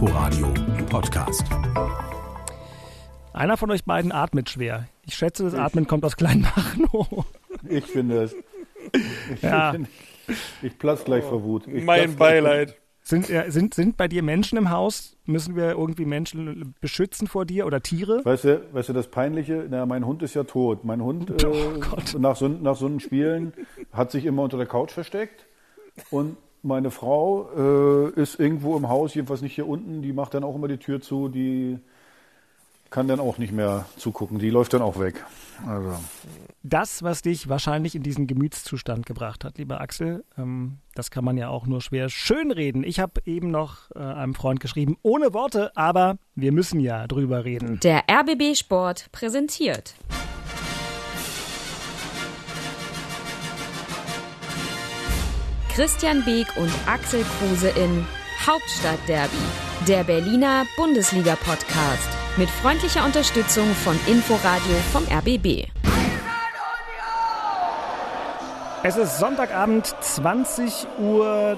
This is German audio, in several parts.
Inforadio Podcast. Einer von euch beiden atmet schwer. Ich schätze, das Atmen kommt aus Kleinmachnow. Ich finde es. Ich, Ja. ich, ich platz gleich vor Wut. Ich Mein Beileid. Sind, äh, sind, sind bei dir Menschen im Haus? Müssen wir irgendwie Menschen beschützen vor dir oder Tiere? Weißt du, weißt du, das Peinliche, na, mein Hund ist ja tot. Mein Hund äh, Oh Gott. nach, so, nach so einen Spielen hat sich immer unter der Couch versteckt. Und meine Frau äh, ist irgendwo im Haus, jedenfalls nicht hier unten, die macht dann auch immer die Tür zu, die kann dann auch nicht mehr zugucken, die läuft dann auch weg. Also, Das, was dich wahrscheinlich in diesen Gemütszustand gebracht hat, lieber Axel, ähm, das kann man ja auch nur schwer schönreden. Ich habe eben noch äh, einem Freund geschrieben, ohne Worte, aber wir müssen ja drüber reden. Der RBB Sport präsentiert. Christian Beek und Axel Kruse in Hauptstadtderby, der Berliner Bundesliga-Podcast. Mit freundlicher Unterstützung von Inforadio vom RBB. Es ist Sonntagabend, 20.10 Uhr.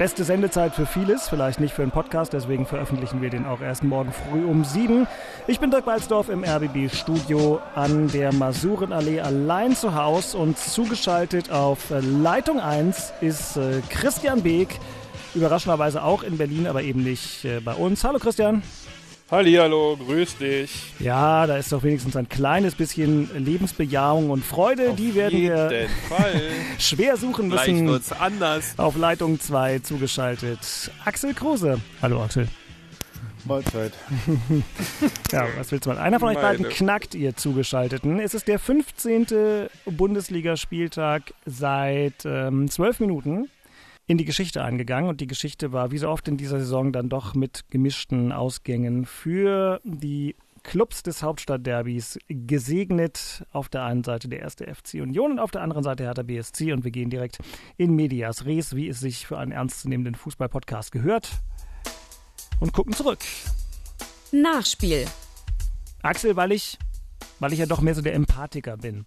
Beste Sendezeit für vieles, vielleicht nicht für einen Podcast, deswegen veröffentlichen wir den auch erst morgen früh um sieben. Ich bin Dirk Walzdorf im RBB-Studio an der Masurenallee allein zu Haus und zugeschaltet auf Leitung 1 ist äh, Christian Beek. Überraschenderweise auch in Berlin, aber eben nicht äh, bei uns. Hallo Christian. Hallihallo, grüß dich. Ja, da ist doch wenigstens ein kleines bisschen Lebensbejahung und Freude. Die werden wir schwer suchen müssen. wird's anders. Auf Leitung 2 zugeschaltet. Axel Kruse. Hallo Axel. Mahlzeit. Ja, was willst du mal? Einer von euch beiden knackt ihr Zugeschalteten. Es ist der 15. Bundesligaspieltag seit ähm, 12 Minuten in die Geschichte eingegangen und die Geschichte war wie so oft in dieser Saison dann doch mit gemischten Ausgängen für die Clubs des Hauptstadtderbys gesegnet. Auf der einen Seite der erste FC Union und auf der anderen Seite Hertha BSC und wir gehen direkt in Medias Res, wie es sich für einen ernstzunehmenden Fußball-Podcast gehört und gucken zurück. Nachspiel. Axel, weil ich, weil ich ja doch mehr so der Empathiker bin.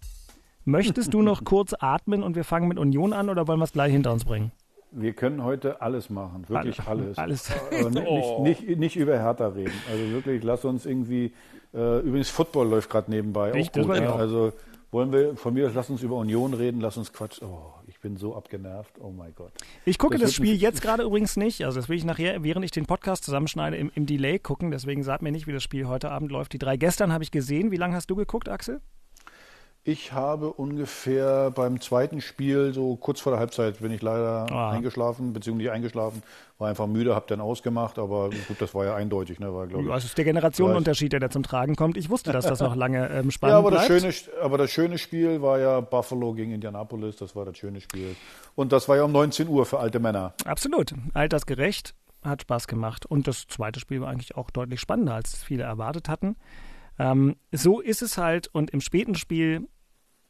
Möchtest du noch kurz atmen und wir fangen mit Union an oder wollen wir es gleich hinter uns bringen? Wir können heute alles machen, wirklich alles. Alles. Aber nicht, Oh. nicht, nicht, nicht über Hertha reden. Also wirklich, lass uns irgendwie. Äh, übrigens, Football läuft gerade nebenbei. Echt? Auch gut, auch. Also wollen wir von mir aus, lass uns über Union reden, lass uns Quatsch. Oh, ich bin so abgenervt. Oh mein Gott. Ich gucke Das das, Spiel jetzt gerade übrigens nicht. Also das will ich nachher, während ich den Podcast zusammenschneide, im, im Delay gucken. Deswegen sagt mir nicht, wie das Spiel heute Abend läuft. Die drei gestern habe ich gesehen. Wie lange hast du geguckt, Axel? Ich habe ungefähr beim zweiten Spiel, so kurz vor der Halbzeit, bin ich leider Ah. eingeschlafen, beziehungsweise nicht eingeschlafen, war einfach müde, habe dann ausgemacht, aber gut, das war ja eindeutig, ne, war, glaube ich. Es ist der Generationenunterschied, der da zum Tragen kommt. Ich wusste, dass das noch lange ähm, spannend Ja, aber das, bleibt. schöne, aber das schöne Spiel war ja Buffalo gegen Indianapolis, das war das schöne Spiel. Und das war ja um 19 Uhr für alte Männer. Absolut. Altersgerecht. Hat Spaß gemacht. Und das zweite Spiel war eigentlich auch deutlich spannender, als viele erwartet hatten. Ähm, so ist es halt. Und im späten Spiel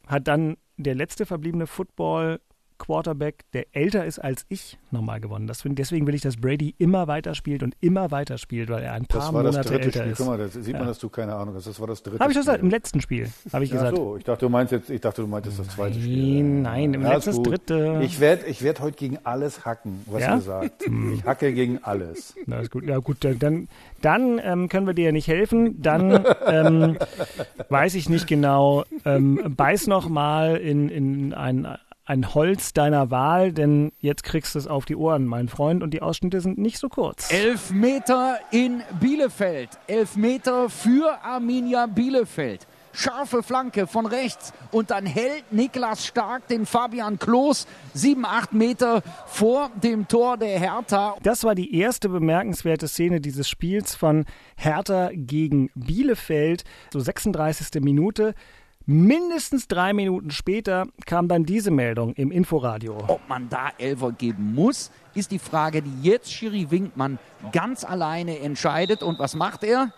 hat dann der letzte verbliebene Football Quarterback, der älter ist als ich, nochmal gewonnen. Das deswegen will ich, dass Brady immer weiter spielt und immer weiter spielt, weil er ein paar Das war das Monate dritte älter Spiel. ist. Guck mal, das sieht man, Ja. dass du keine Ahnung hast. Das war das dritte Habe ich gesagt, im letzten Spiel, habe ich Ach gesagt. so, ich dachte, du meinst jetzt, ich dachte, du meintest das zweite Spiel. Nein, nein, im Ja, letzten ist dritte. Ich werde ich werd heute gegen alles hacken, was Ja? ihr sagt. Ich hacke gegen alles. Na, ist gut. Ja, gut, dann, dann ähm, können wir dir ja nicht helfen. Dann ähm, weiß ich nicht genau. Ähm, beiß noch mal in, in ein, ein Holz deiner Wahl, denn jetzt kriegst du es auf die Ohren, mein Freund, und die Ausschnitte sind nicht so kurz. Elf Meter in Bielefeld. Elf Meter für Arminia Bielefeld. Scharfe Flanke von rechts und dann hält Niklas Stark den Fabian Klos sieben, acht Meter vor dem Tor der Hertha. Das war die erste bemerkenswerte Szene dieses Spiels von Hertha gegen Bielefeld, so 36. Minute. Mindestens drei Minuten später kam dann diese Meldung im Inforadio. Ob man da Elfer geben muss, ist die Frage, die jetzt Schiri Winkmann ganz alleine entscheidet. Und was macht er?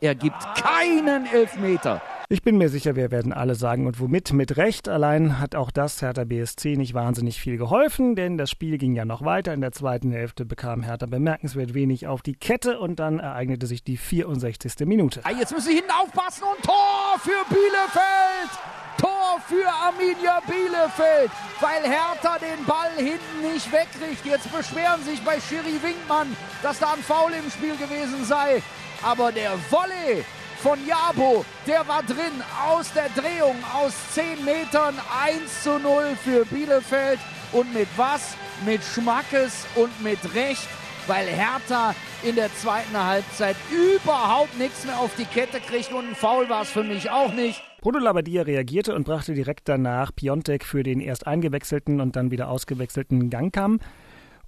Er gibt keinen Elfmeter. Ich bin mir sicher, wir werden alle sagen und womit mit Recht. Allein hat auch das Hertha BSC nicht wahnsinnig viel geholfen, denn das Spiel ging ja noch weiter. In der zweiten Hälfte bekam Hertha bemerkenswert wenig auf die Kette und dann ereignete sich die 64. Minute. Ah, jetzt müssen Sie hinten aufpassen und Tor für Bielefeld. Tor für Arminia Bielefeld, weil Hertha den Ball hinten nicht wegkriegt. Jetzt beschweren sich bei Schiri Winkmann, dass da ein Foul im Spiel gewesen sei. Aber der Volley von Jabo, der war drin aus der Drehung aus 10 Metern 1 zu 0 für Bielefeld. Und mit was? Mit Schmackes und mit Recht, weil Hertha in der zweiten Halbzeit überhaupt nichts mehr auf die Kette kriegt und ein Foul war es für mich auch nicht. Bruno Labbadia reagierte und brachte direkt danach Piontek für den erst eingewechselten und dann wieder ausgewechselten Gangkam.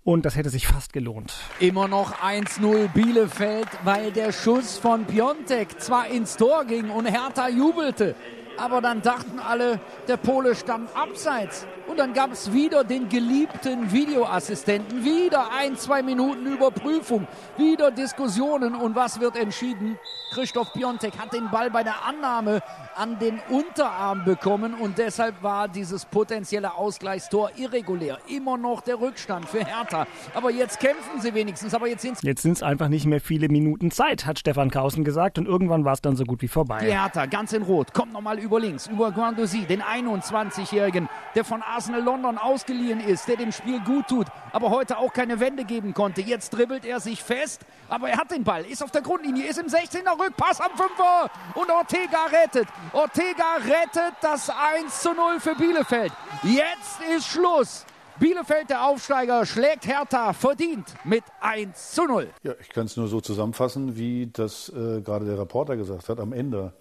Und das hätte sich fast gelohnt. Immer noch 1-0 Bielefeld, weil der Schuss von Piontek zwar ins Tor ging und Hertha jubelte, aber dann dachten alle, der Pole stand abseits. Und dann gab es wieder den geliebten Videoassistenten, wieder ein, zwei Minuten Überprüfung, wieder Diskussionen. Und was wird entschieden? Christoph Piontek hat den Ball bei der Annahme an den Unterarm bekommen und deshalb war dieses potenzielle Ausgleichstor irregulär. Immer noch der Rückstand für Hertha. Aber jetzt kämpfen sie wenigstens. Aber jetzt sind es Jetzt sind es einfach nicht mehr viele Minuten Zeit, hat Stefan Kausen gesagt. Und irgendwann war es dann so gut wie vorbei. Die Hertha, ganz in Rot, kommt nochmal über links, über Guendouzi, den 21-Jährigen, der von Arsenal London ausgeliehen ist, der dem Spiel gut tut, aber heute auch keine Wende geben konnte. Jetzt dribbelt er sich fest, aber er hat den Ball, ist auf der Grundlinie, ist im 16er Rückpass am 5er und Ortega rettet. Ortega rettet das 1 zu 0 für Bielefeld. Jetzt ist Schluss. Bielefeld, der Aufsteiger, schlägt Hertha verdient mit 1 zu 0. Ja, ich kann es nur so zusammenfassen, wie das äh, gerade der Reporter gesagt hat am Ende.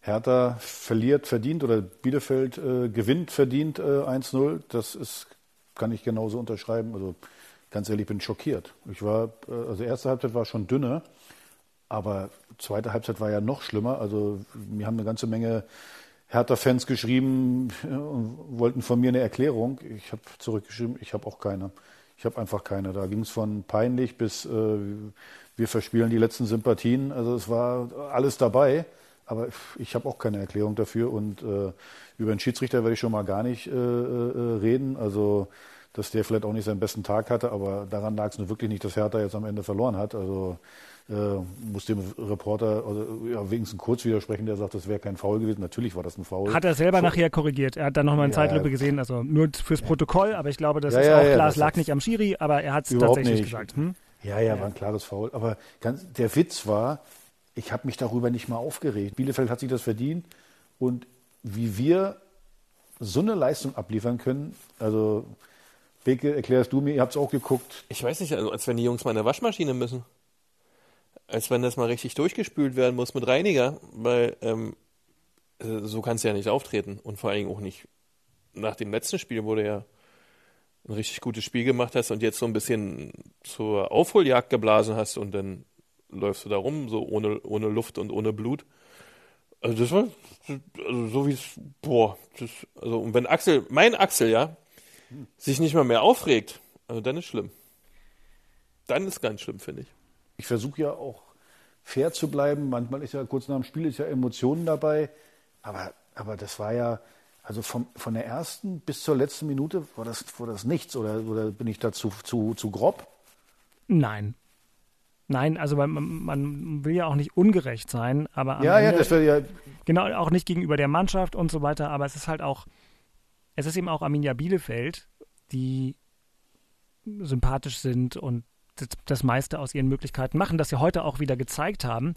Hertha verliert verdient oder Bielefeld äh, gewinnt verdient äh, 1-0. Das ist, kann ich genauso unterschreiben. Also ganz ehrlich, ich bin schockiert. Ich war, äh, also erste Halbzeit war schon dünner, aber zweite Halbzeit war ja noch schlimmer. Also mir haben eine ganze Menge Hertha-Fans geschrieben und wollten von mir eine Erklärung. Ich habe zurückgeschrieben, ich habe auch keine. Ich habe einfach keine. Da ging es von peinlich bis äh, wir verspielen die letzten Sympathien. Also es war alles dabei. Aber ich habe auch keine Erklärung dafür und äh, über den Schiedsrichter werde ich schon mal gar nicht äh, äh, reden. Also, dass der vielleicht auch nicht seinen besten Tag hatte, aber daran lag es nur wirklich nicht, dass Hertha jetzt am Ende verloren hat. Also äh, muss dem Reporter also, ja, wenigstens kurz widersprechen, der sagt, das wäre kein Foul gewesen. Natürlich war das ein Foul. Hat er selber nachher korrigiert. Er hat dann nochmal in Ja. Zeitlupe gesehen, also nur fürs Protokoll, aber ich glaube, das Ja, ist auch klar, es lag nicht am Schiri, aber er hat es tatsächlich nicht. gesagt. Hm? Ja, ja, war ein klares Foul. Aber ganz, der Witz war, ich habe mich darüber nicht mal aufgeregt. Bielefeld hat sich das verdient und wie wir so eine Leistung abliefern können, also Beke, erklärst du mir, ihr habt es auch geguckt. Ich weiß nicht, also als wenn die Jungs mal in eine Waschmaschine müssen. Als wenn das mal richtig durchgespült werden muss mit Reiniger, weil ähm, äh, so kannst du ja nicht auftreten. Und vor allen Dingen auch nicht nach dem letzten Spiel, wo du ja ein richtig gutes Spiel gemacht hast und jetzt so ein bisschen zur Aufholjagd geblasen hast und dann läufst du da rum, so ohne, ohne Luft und ohne Blut. Also das war also so wie es, boah, das, also und wenn Axel, mein Axel, ja, sich nicht mal mehr aufregt, also dann ist schlimm. Dann ist ganz schlimm, finde ich. Ich versuche ja auch fair zu bleiben. Manchmal ist ja kurz nach dem Spiel ist ja Emotionen dabei. Aber, aber das war ja, also vom, von der ersten bis zur letzten Minute war das, war das nichts. Oder, oder bin ich da zu, zu, zu grob? Nein. Nein, also man, man will ja auch nicht ungerecht sein, aber am Ja, ja, Ende, das wäre ja, genau auch nicht gegenüber der Mannschaft und so weiter, aber es ist halt auch, es ist eben auch Arminia Bielefeld, die sympathisch sind und das, das meiste aus ihren Möglichkeiten machen, das sie heute auch wieder gezeigt haben.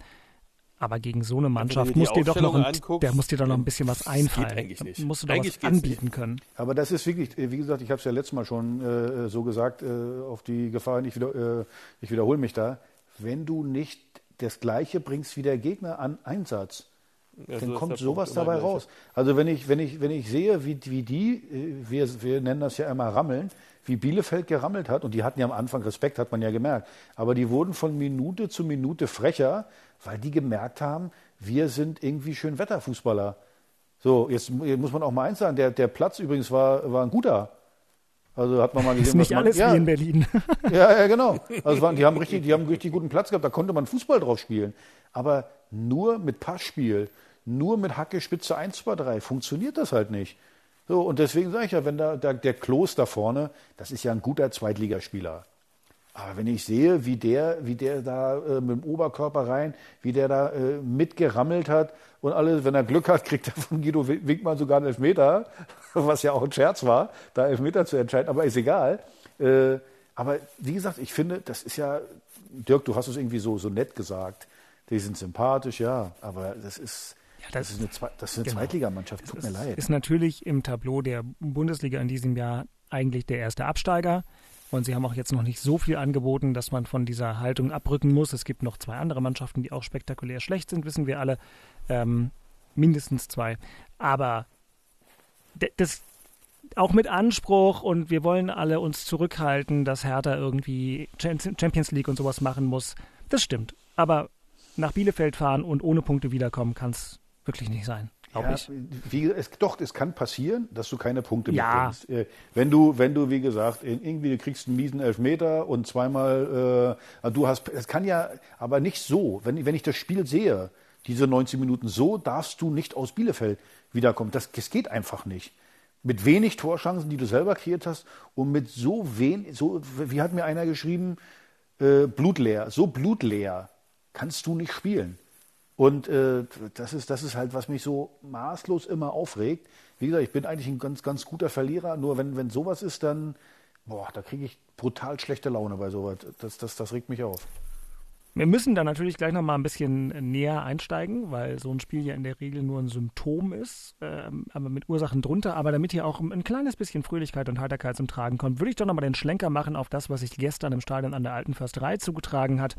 Aber gegen so eine Mannschaft dir muss die dir doch noch ein, anguckst, der muss dir doch noch ein bisschen was einfallen. geht eigentlich nicht. Musst du doch Eigentlich was anbieten können. Aber das ist wirklich, wie gesagt, ich habe es ja letztes Mal schon äh, so gesagt, äh, auf die Gefahr, ich, wieder, äh, ich wiederhole mich da. Wenn du nicht das Gleiche bringst wie der Gegner an Einsatz, Ja, dann kommt sowas dabei raus. Also wenn ich, wenn ich, wenn ich sehe, wie, wie die, äh, wir, wir nennen das ja immer Rammeln, wie Bielefeld gerammelt hat, und die hatten ja am Anfang Respekt, hat man ja gemerkt, aber die wurden von Minute zu Minute frecher, weil die gemerkt haben, wir sind irgendwie schön Wetterfußballer. So, jetzt, jetzt muss man auch mal eins sagen, der, der Platz übrigens war, war ein guter. Also hat man mal gesehen, Ist nicht was man, alles ja, wie in Berlin. ja, ja, genau. Also waren, die, haben richtig, die haben einen richtig guten Platz gehabt, da konnte man Fußball drauf spielen. Aber nur mit Passspiel, nur mit Hacke, Spitze 1, 2, 3 funktioniert das halt nicht. So, und deswegen sage ich ja, wenn da, da der Klos da vorne, das ist ja ein guter Zweitligaspieler. Aber wenn ich sehe, wie der, wie der da äh, mit dem Oberkörper rein, wie der da äh, mitgerammelt hat und alles, wenn er Glück hat, kriegt er von Guido Winkmann sogar einen Elfmeter, was ja auch ein Scherz war, da Elfmeter zu entscheiden, aber ist egal. Äh, aber wie gesagt, ich finde, das ist ja, Dirk, du hast es irgendwie so, so nett gesagt. Die sind sympathisch, ja, aber das ist, Ja, das, ist eine, Zwe das ist eine genau. Zweitligamannschaft, tut mir leid. Ist natürlich im Tableau der Bundesliga in diesem Jahr eigentlich der erste Absteiger. Und sie haben auch jetzt noch nicht so viel angeboten, dass man von dieser Haltung abrücken muss. Es gibt noch zwei andere Mannschaften, die auch spektakulär schlecht sind, wissen wir alle. Ähm, mindestens zwei. Aber das auch mit Anspruch und wir wollen alle uns zurückhalten, dass Hertha irgendwie Champions League und sowas machen muss. Das stimmt. Aber nach Bielefeld fahren und ohne Punkte wiederkommen kann es wirklich nicht sein, Ja, ich. Wie, es, doch, es kann passieren, dass du keine Punkte Ja. mitbringst. Äh, wenn du, wenn du, wie gesagt, irgendwie du kriegst einen miesen Elfmeter und zweimal, äh, du hast, es kann ja, aber nicht so. Wenn, wenn ich das Spiel sehe, diese 90 Minuten, so darfst du nicht aus Bielefeld wiederkommen. Das, das geht einfach nicht. Mit wenig Torchancen, die du selber kreiert hast und mit so wenig, so, wie hat mir einer geschrieben, äh, blutleer, so blutleer kannst du nicht spielen. Und äh, das, ist, das ist halt, was mich so maßlos immer aufregt. Wie gesagt, ich bin eigentlich ein ganz, ganz guter Verlierer, nur wenn, wenn sowas ist, dann, boah, da kriege ich brutal schlechte Laune bei sowas. Das, das, das regt mich auf. Wir müssen da natürlich gleich noch mal ein bisschen näher einsteigen, weil so ein Spiel ja in der Regel nur ein Symptom ist, ähm, aber mit Ursachen drunter. Aber damit hier auch ein kleines bisschen Fröhlichkeit und Heiterkeit zum Tragen kommt, würde ich doch noch mal den Schlenker machen auf das, was sich gestern im Stadion an der Alten Försterei zugetragen hat.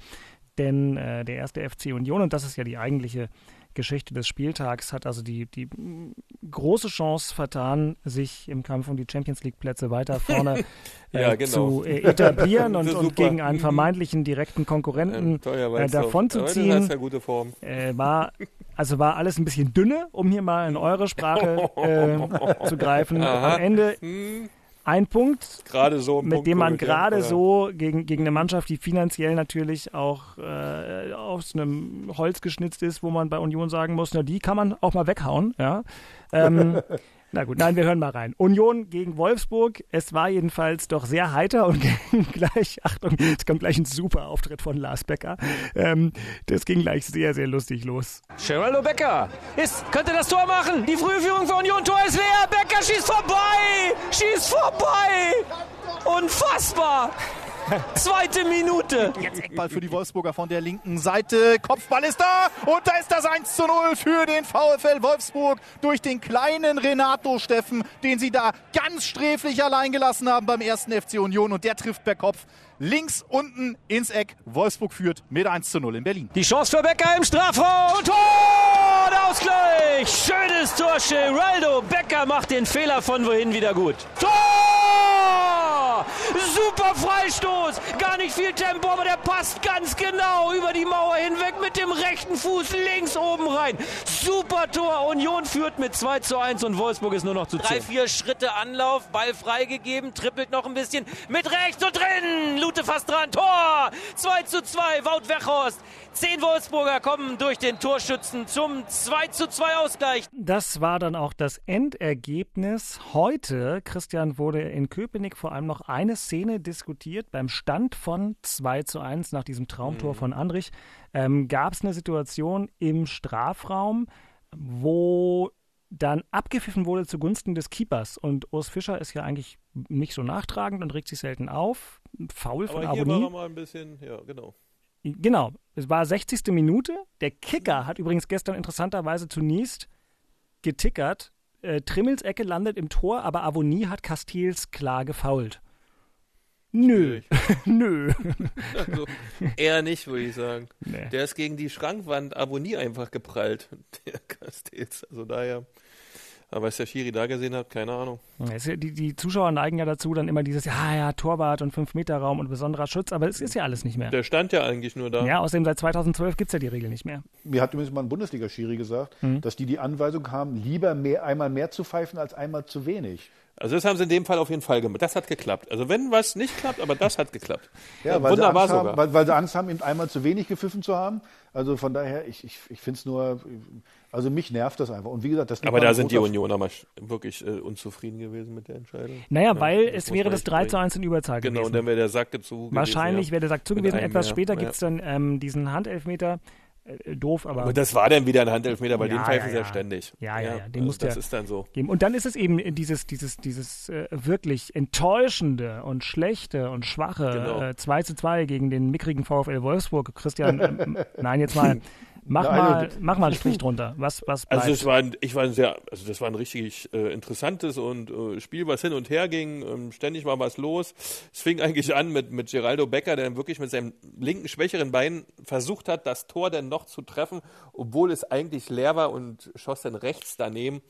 Denn äh, der erste FC Union, und das ist ja die eigentliche Geschichte des Spieltags, hat also die, die mm, große Chance vertan, sich im Kampf um die Champions League-Plätze weiter vorne äh, Ja, genau. zu äh, etablieren und, und gegen einen Mhm. vermeintlichen direkten Konkurrenten Ähm, teuer äh, Weißdorf. davon zu Aber Das ziehen. ist ja gute Form. Äh, war, also war alles ein bisschen dünne, um hier mal in eure Sprache äh, zu greifen. Aha. Am Ende Hm, ein Punkt, gerade so mit Punkt dem man gerade so gegen, gegen eine Mannschaft, die finanziell natürlich auch äh, aus einem Holz geschnitzt ist, wo man bei Union sagen muss, na die kann man auch mal weghauen. Ja. Ähm, na gut, nein, wir hören mal rein. Union gegen Wolfsburg. Es war jedenfalls doch sehr heiter und ging gleich, Achtung, es kommt gleich ein super Auftritt von Lars Becker. Ähm, das ging gleich sehr, sehr lustig los. Geraldo Becker ist, könnte das Tor machen. Die Frühführung für Union. Tor ist leer. Becker schießt vorbei. Schießt vorbei. Unfassbar. Zweite Minute. Jetzt Eckball für die Wolfsburger von der linken Seite. Kopfball ist da und da ist das 1 zu 0 für den VfL Wolfsburg durch den kleinen Renato Steffen, den sie da ganz sträflich allein gelassen haben beim ersten FC Union und der trifft per Kopf links unten ins Eck. Wolfsburg führt mit 1 zu 0 in Berlin. Die Chance für Becker im Strafraum. Und Tor! Der Ausgleich. Schönes Tor. Geraldo Becker macht den Fehler von wohin wieder gut. Tor! Super Freistoß. Gar nicht viel Tempo, aber der passt ganz genau über die Mauer hinweg mit dem rechten Fuß links oben rein. Super Tor. Union führt mit 2 zu 1 und Wolfsburg ist nur noch zu 10. Drei, vier Schritte Anlauf, Ball freigegeben, trippelt noch ein bisschen mit rechts und drin. Lute fast dran, Tor! 2 zu 2, Wout Weghorst. Zehn Wolfsburger kommen durch den Torschützen zum 2 zu 2 Ausgleich. Das war dann auch das Endergebnis. Heute, Christian, wurde in Köpenick vor allem noch eine Szene diskutiert. Beim Stand von 2 zu 1 nach diesem Traumtor von Andrich ähm, gab es eine Situation im Strafraum, wo dann abgepfiffen wurde zugunsten des Keepers. Und Urs Fischer ist ja eigentlich nicht so nachtragend und regt sich selten auf. Faul von Aber hier war er mal ein bisschen, ja, genau. Genau, es war 60. Minute. Der Kicker hat übrigens gestern interessanterweise zunächst getickert. Äh, Trimmels Ecke landet im Tor, aber Avonie hat Castils klar gefault. Nö, nö. Also, eher nicht, würde ich sagen. Nee. Der ist gegen die Schrankwand Abonnie einfach geprallt, der Castells. Also daher, aber was der Schiri da gesehen hat, keine Ahnung. Ja- Die, die Zuschauer neigen ja dazu, dann immer dieses, ja, ja, Torwart und 5-Meter-Raum und besonderer Schutz, aber es ist ja alles nicht mehr. Der stand ja eigentlich nur da. Ja, außerdem seit 2012 gibt es ja die Regel nicht mehr. Mir hat übrigens mal ein Bundesliga-Schiri gesagt, Mhm. dass die die Anweisung haben, lieber mehr, einmal mehr zu pfeifen als einmal zu wenig. Also das haben sie in dem Fall auf jeden Fall gemacht. Das hat geklappt. Also wenn was nicht klappt, aber das hat geklappt. Ja, weil, sie wunderbar Angst sogar. haben, weil, weil sie Angst haben, eben einmal zu wenig gepfiffen zu haben. Also von daher, ich, ich, ich finde es nur, also mich nervt das einfach. Und wie gesagt, das aber da sind die Unioner mal wirklich äh, unzufrieden gewesen mit der Entscheidung. Naja, Ja, weil es wäre das echt 3 zu bringen. 1 in Überzahl Genau, gewesen. und dann wäre der Sack zu Wahrscheinlich gewesen, wäre der Sack zu gewesen. Etwas mehr, später ja. gibt es dann ähm, diesen Handelfmeter. Äh, doof, aber. Aber das war dann wieder ein Handelfmeter, weil Ja, den pfeifen ja, sie ja ständig. Ja, ja, ja, den also muss Das ist dann so. geben. Und dann ist es eben dieses, dieses, dieses äh, wirklich enttäuschende und schlechte und schwache Genau. äh, 2 zu 2 gegen den mickrigen VfL Wolfsburg. Christian, ähm, nein, jetzt mal, mach Nein, mal, das- mach mal einen Strich drunter. Was, was? Also es war ein, ich war ein sehr, also das war ein richtig äh, interessantes und äh, Spiel, was hin und her ging. Ähm, ständig war was los. Es fing eigentlich an mit mit Geraldo Becker, der wirklich mit seinem linken schwächeren Bein versucht hat, das Tor dann noch zu treffen, obwohl es eigentlich leer war und schoss dann rechts daneben.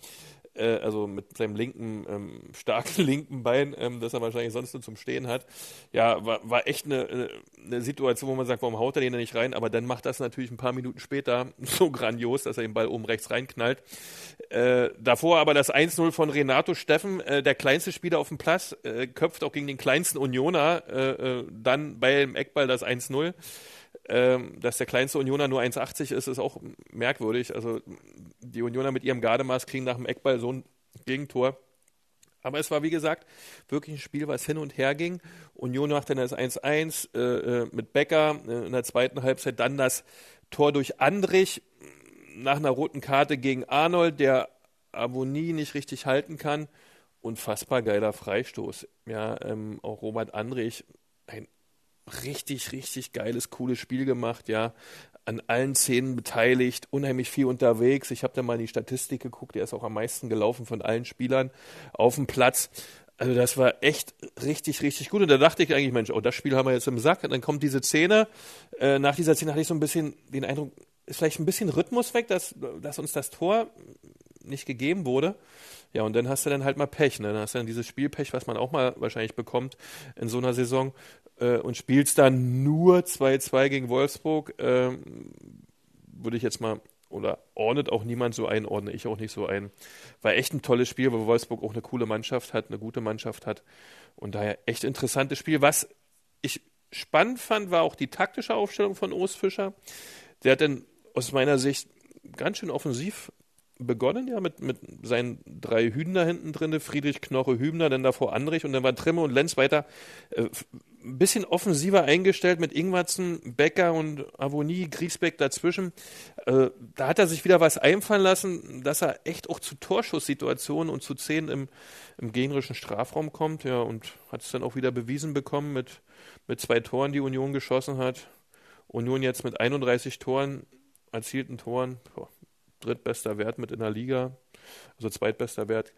Äh, also mit seinem linken, ähm, starken linken Bein, ähm, das er wahrscheinlich sonst nur zum Stehen hat. Ja, war, war echt eine, eine- Situation, wo man sagt, warum haut er den da nicht rein? Aber dann macht das natürlich ein paar Minuten später so grandios, dass er den Ball oben rechts reinknallt. Äh, davor aber das 1-0 von Renato Steffen, äh, der kleinste Spieler auf dem Platz, äh, köpft auch gegen den kleinsten Unioner, äh, äh, dann bei dem Eckball das 1-0. Ähm, dass der kleinste Unioner nur 1,80 ist, ist auch merkwürdig. Also die Unioner mit ihrem Gardemaß kriegen nach dem Eckball so ein Gegentor. Aber es war, wie gesagt, wirklich ein Spiel, was hin und her ging. Union macht dann das 1-1 äh, äh, mit Becker äh, in der zweiten Halbzeit. Dann das Tor durch Andrich nach einer roten Karte gegen Arnold, der Avonie nicht richtig halten kann. Unfassbar geiler Freistoß. Ja, ähm, auch Robert Andrich, ein richtig, richtig geiles, cooles Spiel gemacht, ja. An allen Szenen beteiligt, unheimlich viel unterwegs. Ich habe da mal in die Statistik geguckt, der ist auch am meisten gelaufen von allen Spielern auf dem Platz. Also das war echt richtig, richtig gut. Und da dachte ich eigentlich, Mensch, oh, das Spiel haben wir jetzt im Sack. Und dann kommt diese Szene. Äh, nach dieser Szene hatte ich so ein bisschen den Eindruck, ist vielleicht ein bisschen Rhythmus weg, dass, dass uns das Tor nicht gegeben wurde. Ja, und dann hast du dann halt mal Pech. Ne? Dann hast du dann dieses Spielpech, was man auch mal wahrscheinlich bekommt in so einer Saison äh, und spielst dann nur 2-2 gegen Wolfsburg. Ähm, würde ich jetzt mal, oder ordnet auch niemand so ein, ordne ich auch nicht so ein. War echt ein tolles Spiel, weil Wolfsburg auch eine coole Mannschaft hat, eine gute Mannschaft hat. Und daher echt interessantes Spiel. Was ich spannend fand, war auch die taktische Aufstellung von Urs Fischer. Der hat dann aus meiner Sicht ganz schön offensiv begonnen, ja, mit, mit seinen drei Hübner hinten drin, Friedrich Knoche Hübner, dann davor Andrich und dann war Trimme und Lenz weiter äh, ein bisschen offensiver eingestellt mit Ingwatzen, Becker und Avonie, Griesbeck dazwischen. Äh, da hat er sich wieder was einfallen lassen, dass er echt auch zu Torschusssituationen und zu Szenen im, im gegnerischen Strafraum kommt, ja, und hat es dann auch wieder bewiesen bekommen mit, mit zwei Toren, die Union geschossen hat. Union jetzt mit 31 Toren, erzielten Toren, boah, drittbester Wert mit in der Liga, also zweitbester Wert,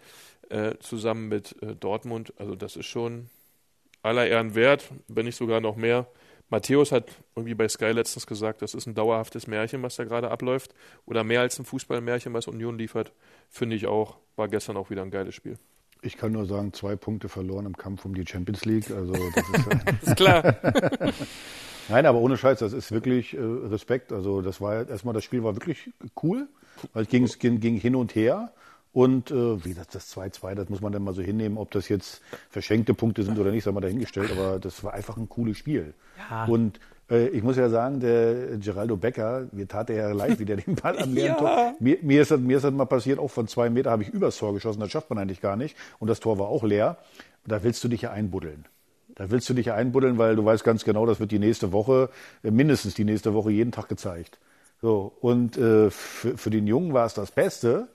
äh, zusammen mit äh, Dortmund. Also das ist schon aller Ehren wert, wenn nicht sogar noch mehr. Matthäus hat irgendwie bei Sky letztens gesagt, das ist ein dauerhaftes Märchen, was da gerade abläuft. Oder mehr als ein Fußballmärchen, was Union liefert. Finde ich auch. War gestern auch wieder ein geiles Spiel. Ich kann nur sagen, zwei Punkte verloren im Kampf um die Champions League. Also das ist, äh, Ist klar. Nein, aber ohne Scheiß, das ist wirklich äh, Respekt. Also das war erstmal, das Spiel war wirklich cool, weil es ging, ging, ging hin und her. Und äh, wie gesagt, das 2-2, das muss man dann mal so hinnehmen, ob das jetzt verschenkte Punkte sind oder nicht, sei mal dahingestellt, aber das war einfach ein cooles Spiel. Und äh, ich muss ja sagen, der Geraldo Becker, mir tat er ja leid, wie der den Ball am leeren Tor. Mir, mir, ist das, mir ist das mal passiert, auch von zwei Meter habe ich übers Tor geschossen, das schafft man eigentlich gar nicht. Und das Tor war auch leer. Da willst du dich ja einbuddeln. Da willst du dich ja einbuddeln, weil du weißt ganz genau, das wird die nächste Woche, äh, mindestens die nächste Woche, jeden Tag gezeigt. So, und äh, für, für den Jungen war es das Beste,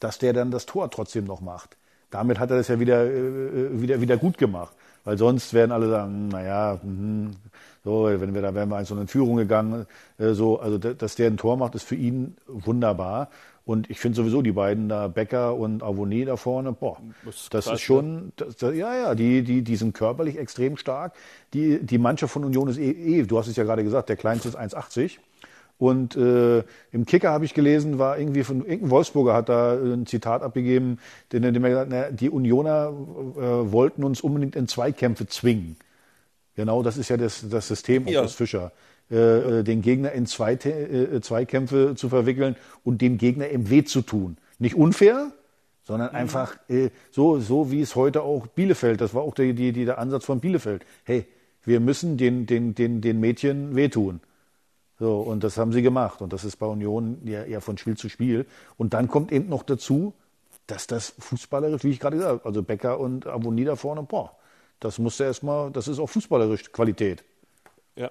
dass der dann das Tor trotzdem noch macht. Damit hat er das ja wieder, äh, wieder, wieder gut gemacht. Weil sonst werden alle sagen, naja, mhm, so, wenn wir da wären wir in so eine Führung gegangen, äh, so, also da- dass der ein Tor macht, ist für ihn wunderbar. Und ich finde sowieso die beiden da, Becker und Avonie da vorne, boah, Das ist das krass, ist schon, das, das, ja, ja, die, die, die sind körperlich extrem stark. Die, die Mannschaft von Union ist eh, eh, du hast es ja gerade gesagt, der kleinste ist 1,80. Und äh, im Kicker habe ich gelesen, war irgendwie von irgendein Wolfsburger hat da äh, ein Zitat abgegeben, den, den er gesagt hat, na, die Unioner äh, wollten uns unbedingt in Zweikämpfe zwingen. Genau, das ist ja das, das System Ja. aus Fischer. Äh, äh, den Gegner in zwei, äh, Zweikämpfe zu verwickeln und dem Gegner im Weh zu tun. Nicht unfair, sondern einfach äh, so, so wie es heute auch Bielefeld, das war auch die, die, die, der Ansatz von Bielefeld. Hey, wir müssen den, den, den, den Mädchen wehtun. So, und das haben sie gemacht. Und das ist bei Union ja, ja von Spiel zu Spiel. Und dann kommt eben noch dazu, dass das fußballerisch, wie ich gerade gesagt habe, also Becker und Abonni da vorne, boah, das musste erstmal, das ist auch fußballerisch Qualität. Ja,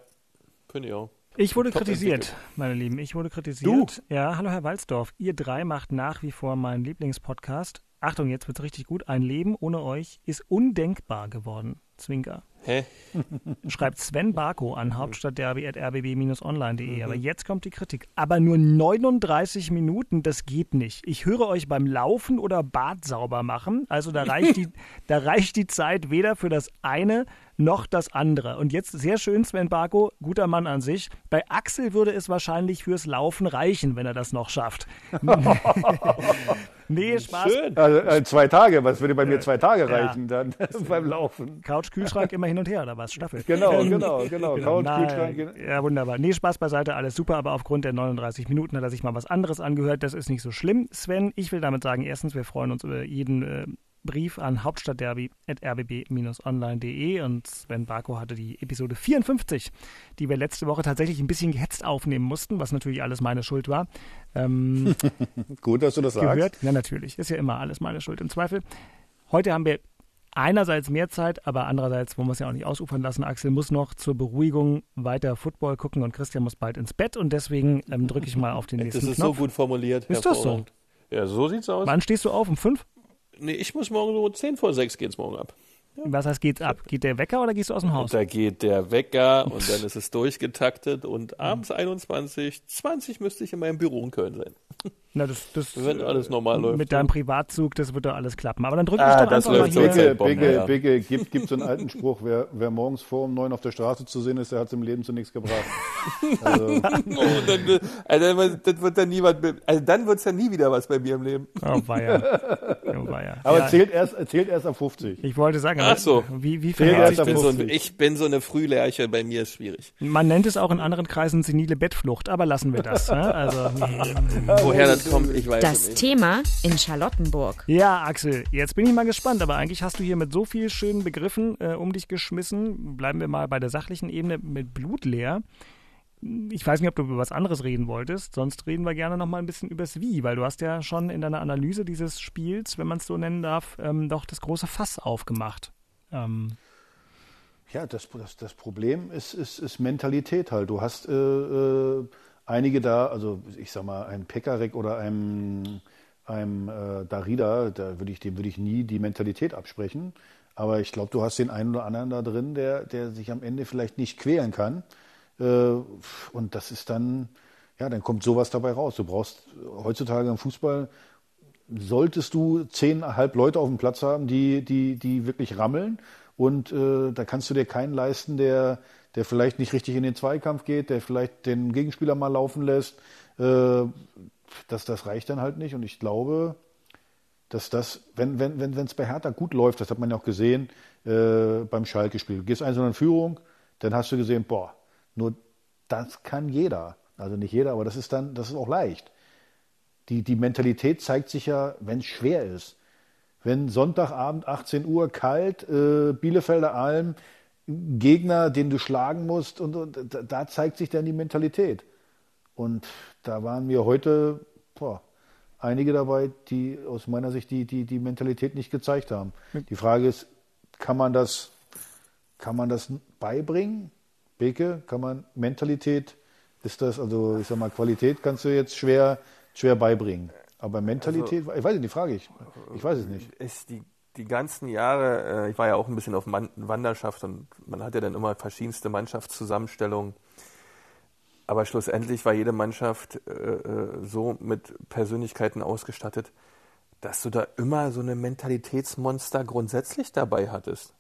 finde ich auch. Ich wurde Top kritisiert, entwickelt. meine Lieben. Ich wurde kritisiert. Ja, hallo Herr Walzdorf. Ihr drei macht nach wie vor meinen Lieblingspodcast. Achtung, jetzt wird's richtig gut. Ein Leben ohne euch ist undenkbar geworden. Zwinker. Hä? Schreibt Sven Barko an hauptstadtderby.rbb-online.de. Mhm. Aber jetzt kommt die Kritik. Aber nur 39 Minuten, das geht nicht. Ich höre euch beim Laufen oder Bad sauber machen. Also da reicht die, da reicht die Zeit weder für das eine noch das andere. Und jetzt sehr schön, Sven Barko, guter Mann an sich. Bei Axel würde es wahrscheinlich fürs Laufen reichen, wenn er das noch schafft. nee, Spaß. Schön. Also, äh, zwei Tage, was würde bei mir zwei Tage reichen dann beim Laufen? Couch, Kühlschrank immer hin und her, oder was? Staffel. Genau, genau, genau. Couch, Nein, genau. Ja, wunderbar. Nee, Spaß beiseite, alles super, aber aufgrund der 39 Minuten hat er sich mal was anderes angehört. Das ist nicht so schlimm. Sven, ich will damit sagen, erstens, wir freuen uns über jeden äh, Brief an hauptstadtderby.rbb-online.de und Sven Barko hatte die Episode 54, die wir letzte Woche tatsächlich ein bisschen gehetzt aufnehmen mussten, was natürlich alles meine Schuld war. Ähm, Gut, dass du das sagst. gehört. Ja, natürlich. Ist ja immer alles meine Schuld im Zweifel. Heute haben wir einerseits mehr Zeit, aber andererseits wollen wir es ja auch nicht ausufern lassen. Axel muss noch zur Beruhigung weiter Football gucken und Christian muss bald ins Bett und deswegen ähm, drücke ich mal auf den Das nächsten ist so Knopf. gut formuliert. Ist das so? Ja, so sieht's aus. Wann stehst du auf? Um fünf? Nee, ich muss morgen so 10 vor 6 geht's morgen ab. Was heißt, geht's ab? Geht der Wecker oder gehst du aus dem Haus? Und da geht der Wecker und dann ist es durchgetaktet und abends 21, 20 müsste ich in meinem Büro in Köln sein. Na, das, das, Wenn alles normal läuft. mit deinem Privatzug, das wird doch alles klappen. Aber dann drück mich Ah, doch das einfach mal hier. Bigge, Bigge, ja. Bigge, gibt, gibt so einen alten Spruch, wer, wer morgens vor um neun auf der Straße zu sehen ist, der hat es im Leben zu nichts gebracht. Also, Oh, dann, also, das wird dann niemand, also dann wird's ja nie wieder was bei mir im Leben. Oh, weia. Oh, weia. aber Ja, zählt, erst, zählt erst ab 50. ich wollte sagen, Ach so. wie, wie erst ab Ich bin, so ein, 50. ich bin so eine Frühlerche, bei mir ist schwierig. Man nennt es auch in anderen Kreisen senile Bettflucht, aber lassen wir das. Also, Woher das kommt, ich weiß Das nicht. Thema in Charlottenburg. ja, Axel, jetzt bin ich mal gespannt, aber eigentlich hast du hier mit so vielen schönen Begriffen äh, um dich geschmissen. Bleiben wir mal bei der sachlichen Ebene mit Blut leer. Ich weiß nicht, ob du über was anderes reden wolltest, sonst reden wir gerne noch mal ein bisschen übers Wie, weil du hast ja schon in deiner Analyse dieses Spiels, wenn man es so nennen darf, ähm, doch das große Fass aufgemacht. Ähm, Ja, das, das, das Problem ist, ist, ist Mentalität halt. Du hast äh, äh, einige da, also ich sag mal, ein Pekarek oder einem, einem äh, Darida, da würde ich, dem würde ich nie die Mentalität absprechen. Aber ich glaube, du hast den einen oder anderen da drin, der, der sich am Ende vielleicht nicht quälen kann. Äh, und das ist dann, ja, dann kommt sowas dabei raus. Du brauchst heutzutage im Fußball solltest du zehnhalb Leute auf dem Platz haben, die, die, die wirklich rammeln. Und äh, da kannst du dir keinen leisten, der, der vielleicht nicht richtig in den Zweikampf geht, der vielleicht den Gegenspieler mal laufen lässt. Äh, das, das reicht dann halt nicht. Und ich glaube, dass das, wenn wenn wenn wenn, es bei Hertha gut läuft, das hat man ja auch gesehen äh, beim Schalke-Spiel. Du gehst 1 in Führung, dann hast du gesehen, boah, nur das kann jeder. Also nicht jeder, aber das ist dann, das ist auch leicht. Die, die Mentalität zeigt sich ja, wenn es schwer ist. Wenn Sonntagabend 18 Uhr kalt, äh, Bielefelder Alm, Gegner, den du schlagen musst, und, und da- zeigt sich dann die Mentalität. Und da waren mir heute boah, einige dabei, die aus meiner Sicht die, die, die Mentalität nicht gezeigt haben. Die Frage ist, kann man das, kann man das beibringen? Beke, kann man Mentalität, ist das, also ich sag mal, Qualität kannst du jetzt schwer, schwer beibringen. Aber Mentalität, ich weiß nicht, die frage ich. Ich weiß es nicht. ist die, die ganzen Jahre, äh, ich war ja auch ein bisschen auf Wanderschaft und man hat ja dann immer verschiedenste Mannschaftszusammenstellungen. Aber schlussendlich war jede Mannschaft äh, äh, so mit Persönlichkeiten ausgestattet, dass du da immer so eine Mentalitätsmonster grundsätzlich dabei hattest.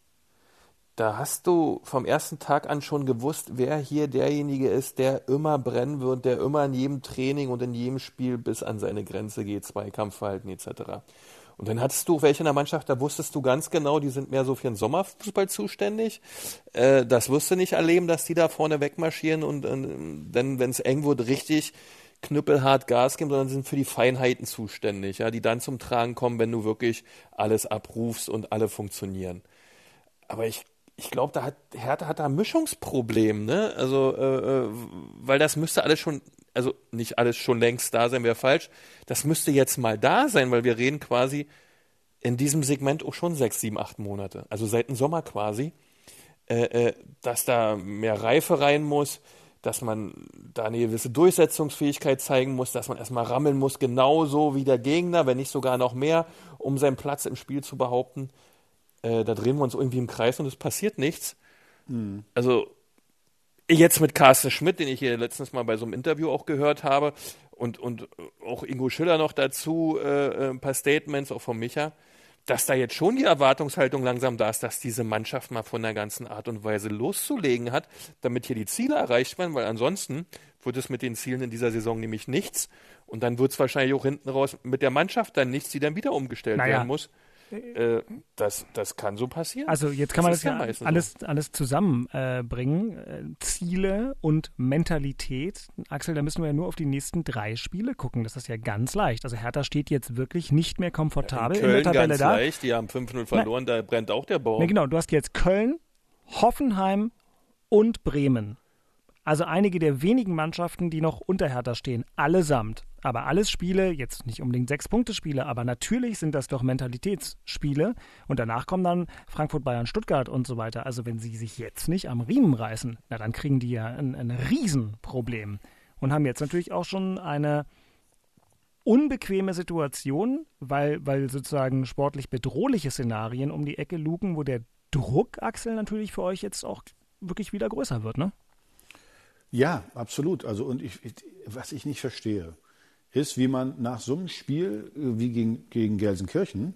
Da hast du vom ersten Tag an schon gewusst, wer hier derjenige ist, der immer brennen wird, der immer in jedem Training und in jedem Spiel bis an seine Grenze geht, Zweikampfverhalten etc. Und dann hattest du welche in der Mannschaft, da wusstest du ganz genau, die sind mehr so für den Sommerfußball zuständig. Äh, das wirst du nicht erleben, dass die da vorne wegmarschieren und äh, dann, wenn es eng wird, richtig knüppelhart Gas geben, sondern sind für die Feinheiten zuständig, ja, die dann zum Tragen kommen, wenn du wirklich alles abrufst und alle funktionieren. Aber ich, ich glaube, da hat Hertha hat da ein Mischungsproblem, ne? Also, äh, äh, weil das müsste alles schon, also nicht alles schon längst da sein, wäre falsch. Das müsste jetzt mal da sein, weil wir reden quasi in diesem Segment auch schon sechs, sieben, acht Monate. Also seit dem Sommer quasi, äh, äh, dass da mehr Reife rein muss dass man da eine gewisse Durchsetzungsfähigkeit zeigen muss, dass man erstmal rammeln muss, genauso wie der Gegner, wenn nicht sogar noch mehr, um seinen Platz im Spiel zu behaupten. Äh, da drehen wir uns irgendwie im Kreis und es passiert nichts. Mhm. Also jetzt mit Carsten Schmidt, den ich hier letztens mal bei so einem Interview auch gehört habe, und, und auch Ingo Schiller noch dazu, äh, ein paar Statements auch von Micha dass da jetzt schon die Erwartungshaltung langsam da ist, dass diese Mannschaft mal von der ganzen Art und Weise loszulegen hat, damit hier die Ziele erreicht werden, weil ansonsten wird es mit den Zielen in dieser Saison nämlich nichts. Und dann wird es wahrscheinlich auch hinten raus mit der Mannschaft dann nichts, die dann wieder umgestellt naja. werden muss. Äh, das, das kann so passieren. Also jetzt kann das man das ja alles, so. alles zusammenbringen. Äh, Ziele und Mentalität. Axel, da müssen wir ja nur auf die nächsten drei Spiele gucken. Das ist ja ganz leicht. Also Hertha steht jetzt wirklich nicht mehr komfortabel ja, in, Köln in der Tabelle ganz da. leicht. Die haben 5-0 verloren, Na, da brennt auch der Baum. Nee, genau, du hast jetzt Köln, Hoffenheim und Bremen. Also einige der wenigen Mannschaften, die noch unter Hertha stehen, allesamt. Aber alles Spiele, jetzt nicht unbedingt Sechs-Punkte-Spiele, aber natürlich sind das doch Mentalitätsspiele. Und danach kommen dann Frankfurt, Bayern, Stuttgart und so weiter. Also wenn sie sich jetzt nicht am Riemen reißen, na dann kriegen die ja ein, ein Riesenproblem. Und haben jetzt natürlich auch schon eine unbequeme Situation, weil, weil sozusagen sportlich bedrohliche Szenarien um die Ecke luken, wo der Druckachsel natürlich für euch jetzt auch wirklich wieder größer wird, ne? Ja, absolut. Also und ich, was ich nicht verstehe, ist, wie man nach so einem Spiel äh, wie gegen, gegen Gelsenkirchen,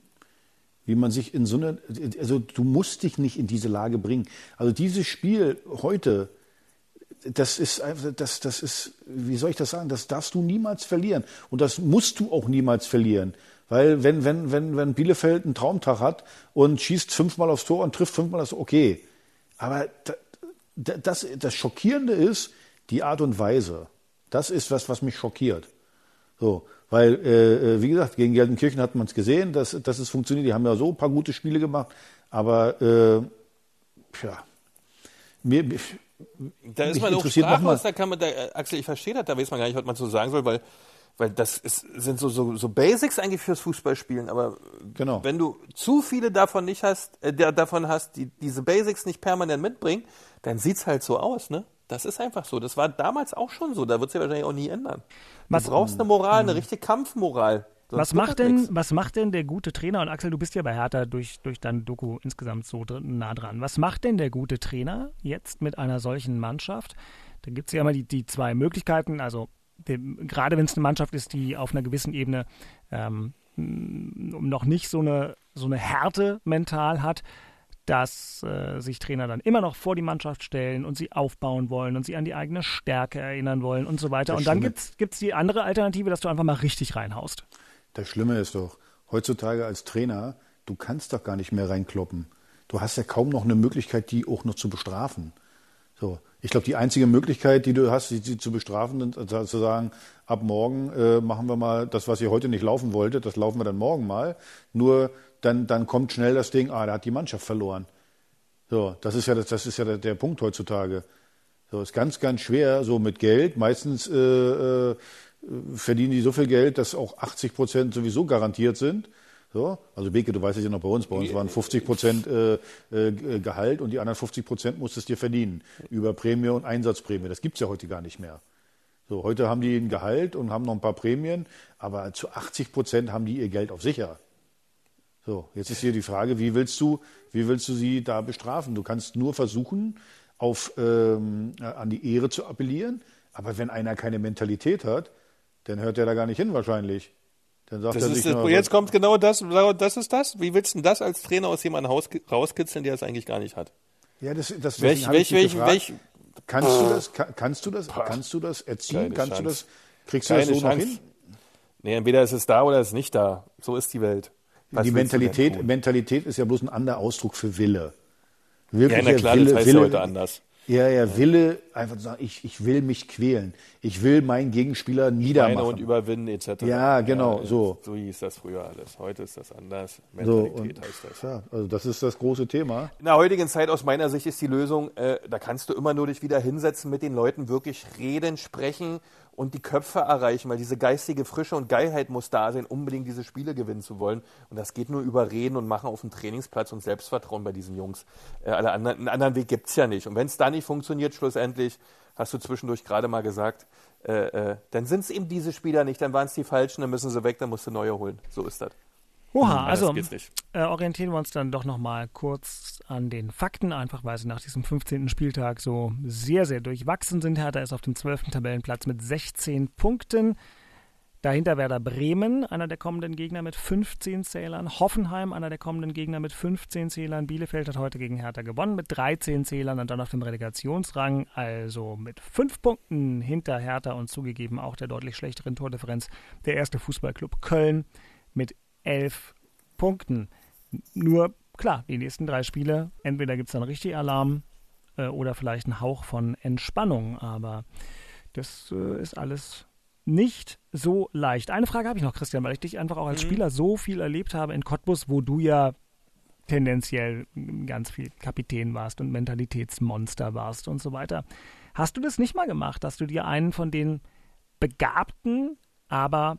wie man sich in so eine, also du musst dich nicht in diese Lage bringen. Also dieses Spiel heute, das ist, das, das ist, wie soll ich das sagen, das darfst du niemals verlieren. Und das musst du auch niemals verlieren. Weil wenn, wenn, wenn, wenn Bielefeld einen Traumtag hat und schießt fünfmal aufs Tor und trifft fünfmal das, okay. Aber das, das Schockierende ist die Art und Weise. Das ist was, was mich schockiert. So, weil, äh, äh, wie gesagt, gegen Gelsenkirchen hat man es gesehen, dass, dass es funktioniert. Die haben ja so ein paar gute Spiele gemacht, aber äh, ja, mir, da ist man auch sprachlos, da kann man, da, Axel, ich verstehe das, da weiß man gar nicht, was man so sagen soll, weil, weil das ist, sind so, so, so Basics eigentlich fürs Fußballspielen, aber genau. wenn du zu viele davon nicht hast, äh, davon hast, die diese Basics nicht permanent mitbringen, dann sieht's halt so aus, ne? Das ist einfach so. Das war damals auch schon so. Da wird es ja wahrscheinlich auch nie ändern. Du was, brauchst eine Moral, eine hm. richtige Kampfmoral. was macht, denn, was macht denn der gute Trainer, und Axel, du bist ja bei Hertha durch, durch dein Doku insgesamt so nah dran, was macht denn der gute Trainer jetzt mit einer solchen Mannschaft? Da gibt es ja immer die, die zwei Möglichkeiten, also dem, gerade wenn es eine Mannschaft ist, die auf einer gewissen Ebene ähm, noch nicht so eine, so eine Härte mental hat, dass äh, sich Trainer dann immer noch vor die Mannschaft stellen und sie aufbauen wollen und sie an die eigene Stärke erinnern wollen und so weiter. Das und dann gibt es die andere Alternative, dass du einfach mal richtig reinhaust. Das Schlimme ist doch, heutzutage als Trainer, du kannst doch gar nicht mehr reinkloppen. Du hast ja kaum noch eine Möglichkeit, die auch noch zu bestrafen. So, ich glaube, die einzige Möglichkeit, die du hast, sie zu bestrafen, ist also zu sagen, ab morgen äh, machen wir mal das, was ihr heute nicht laufen wolltet, das laufen wir dann morgen mal. Nur dann, dann kommt schnell das Ding, ah, da hat die Mannschaft verloren. So, das ist ja, das, das ist ja der, der Punkt heutzutage. So, ist ganz, ganz schwer, so mit Geld. Meistens äh, äh, verdienen die so viel Geld, dass auch 80 Prozent sowieso garantiert sind. So, also Beke, du weißt es ja noch bei uns. Bei uns waren 50 Prozent äh, äh, Gehalt und die anderen 50 Prozent musstest du dir verdienen. Über Prämie und Einsatzprämie. Das gibt's ja heute gar nicht mehr. So, heute haben die ein Gehalt und haben noch ein paar Prämien, aber zu 80 Prozent haben die ihr Geld auf sicher. So, jetzt ist hier die Frage, wie willst du, wie willst du sie da bestrafen? Du kannst nur versuchen, auf, ähm, an die Ehre zu appellieren, aber wenn einer keine Mentalität hat, dann hört er da gar nicht hin wahrscheinlich. Dann sagt das er sich nur, jetzt kommt genau das, das ist das. Wie willst du das als Trainer aus jemandem rauskitzeln, der es eigentlich gar nicht hat? Ja, das, das welch, welch, welch, welch, kannst du das, kannst du das, kannst du das erziehen? Kannst Chance. du das, kriegst Keine du das so Chance. noch hin? Nee, entweder ist es da oder ist es nicht da. So ist die Welt. Was die Mentalität, Mentalität ist ja bloß ein anderer Ausdruck für Wille. Wirklich ja, na klar, Wille, das heißt Wille, ja heute anders. Ja, ja, Wille einfach zu sagen, ich, ich will mich quälen. Ich will meinen Gegenspieler Meine niedermachen. und überwinden etc. Ja, genau, so. So hieß das früher alles. Heute ist das anders. so, Mentalität und, heißt das. ja, also das ist das große Thema. In der heutigen Zeit aus meiner Sicht ist die Lösung, äh, da kannst du immer nur dich wieder hinsetzen, mit den Leuten wirklich reden, sprechen und die Köpfe erreichen, weil diese geistige Frische und Geilheit muss da sein, unbedingt diese Spiele gewinnen zu wollen. Und das geht nur über Reden und Machen auf dem Trainingsplatz und Selbstvertrauen bei diesen Jungs. Äh, alle anderen, einen anderen Weg gibt's ja nicht. Und wenn es da nicht funktioniert, schlussendlich, hast du zwischendurch gerade mal gesagt, äh, äh, dann sind es eben diese Spieler nicht, dann waren es die falschen, dann müssen sie weg, dann musst du neue holen. So ist das. Oha, Anders also äh, orientieren wir uns dann doch nochmal kurz an den Fakten, einfach weil sie nach diesem 15. Spieltag so sehr, sehr durchwachsen sind. Hertha ist auf dem 12. Tabellenplatz mit 16 Punkten. Dahinter Werder Bremen, einer der kommenden Gegner mit 15 Zählern. Hoffenheim, einer der kommenden Gegner mit 15 Zählern. Bielefeld hat heute gegen Hertha gewonnen mit 13 Zählern und dann auf dem Relegationsrang, also mit 5 Punkten hinter Hertha und zugegeben auch der deutlich schlechteren Tordifferenz der erste Fußballclub Köln mit 11 Punkten. Nur klar, die nächsten drei Spiele, entweder gibt es dann richtig Alarm äh, oder vielleicht einen Hauch von Entspannung, aber das äh, ist alles nicht so leicht. Eine Frage habe ich noch, Christian, weil ich dich einfach auch als Spieler so viel erlebt habe in Cottbus, wo du ja tendenziell ganz viel Kapitän warst und Mentalitätsmonster warst und so weiter. Hast du das nicht mal gemacht, dass du dir einen von den begabten, aber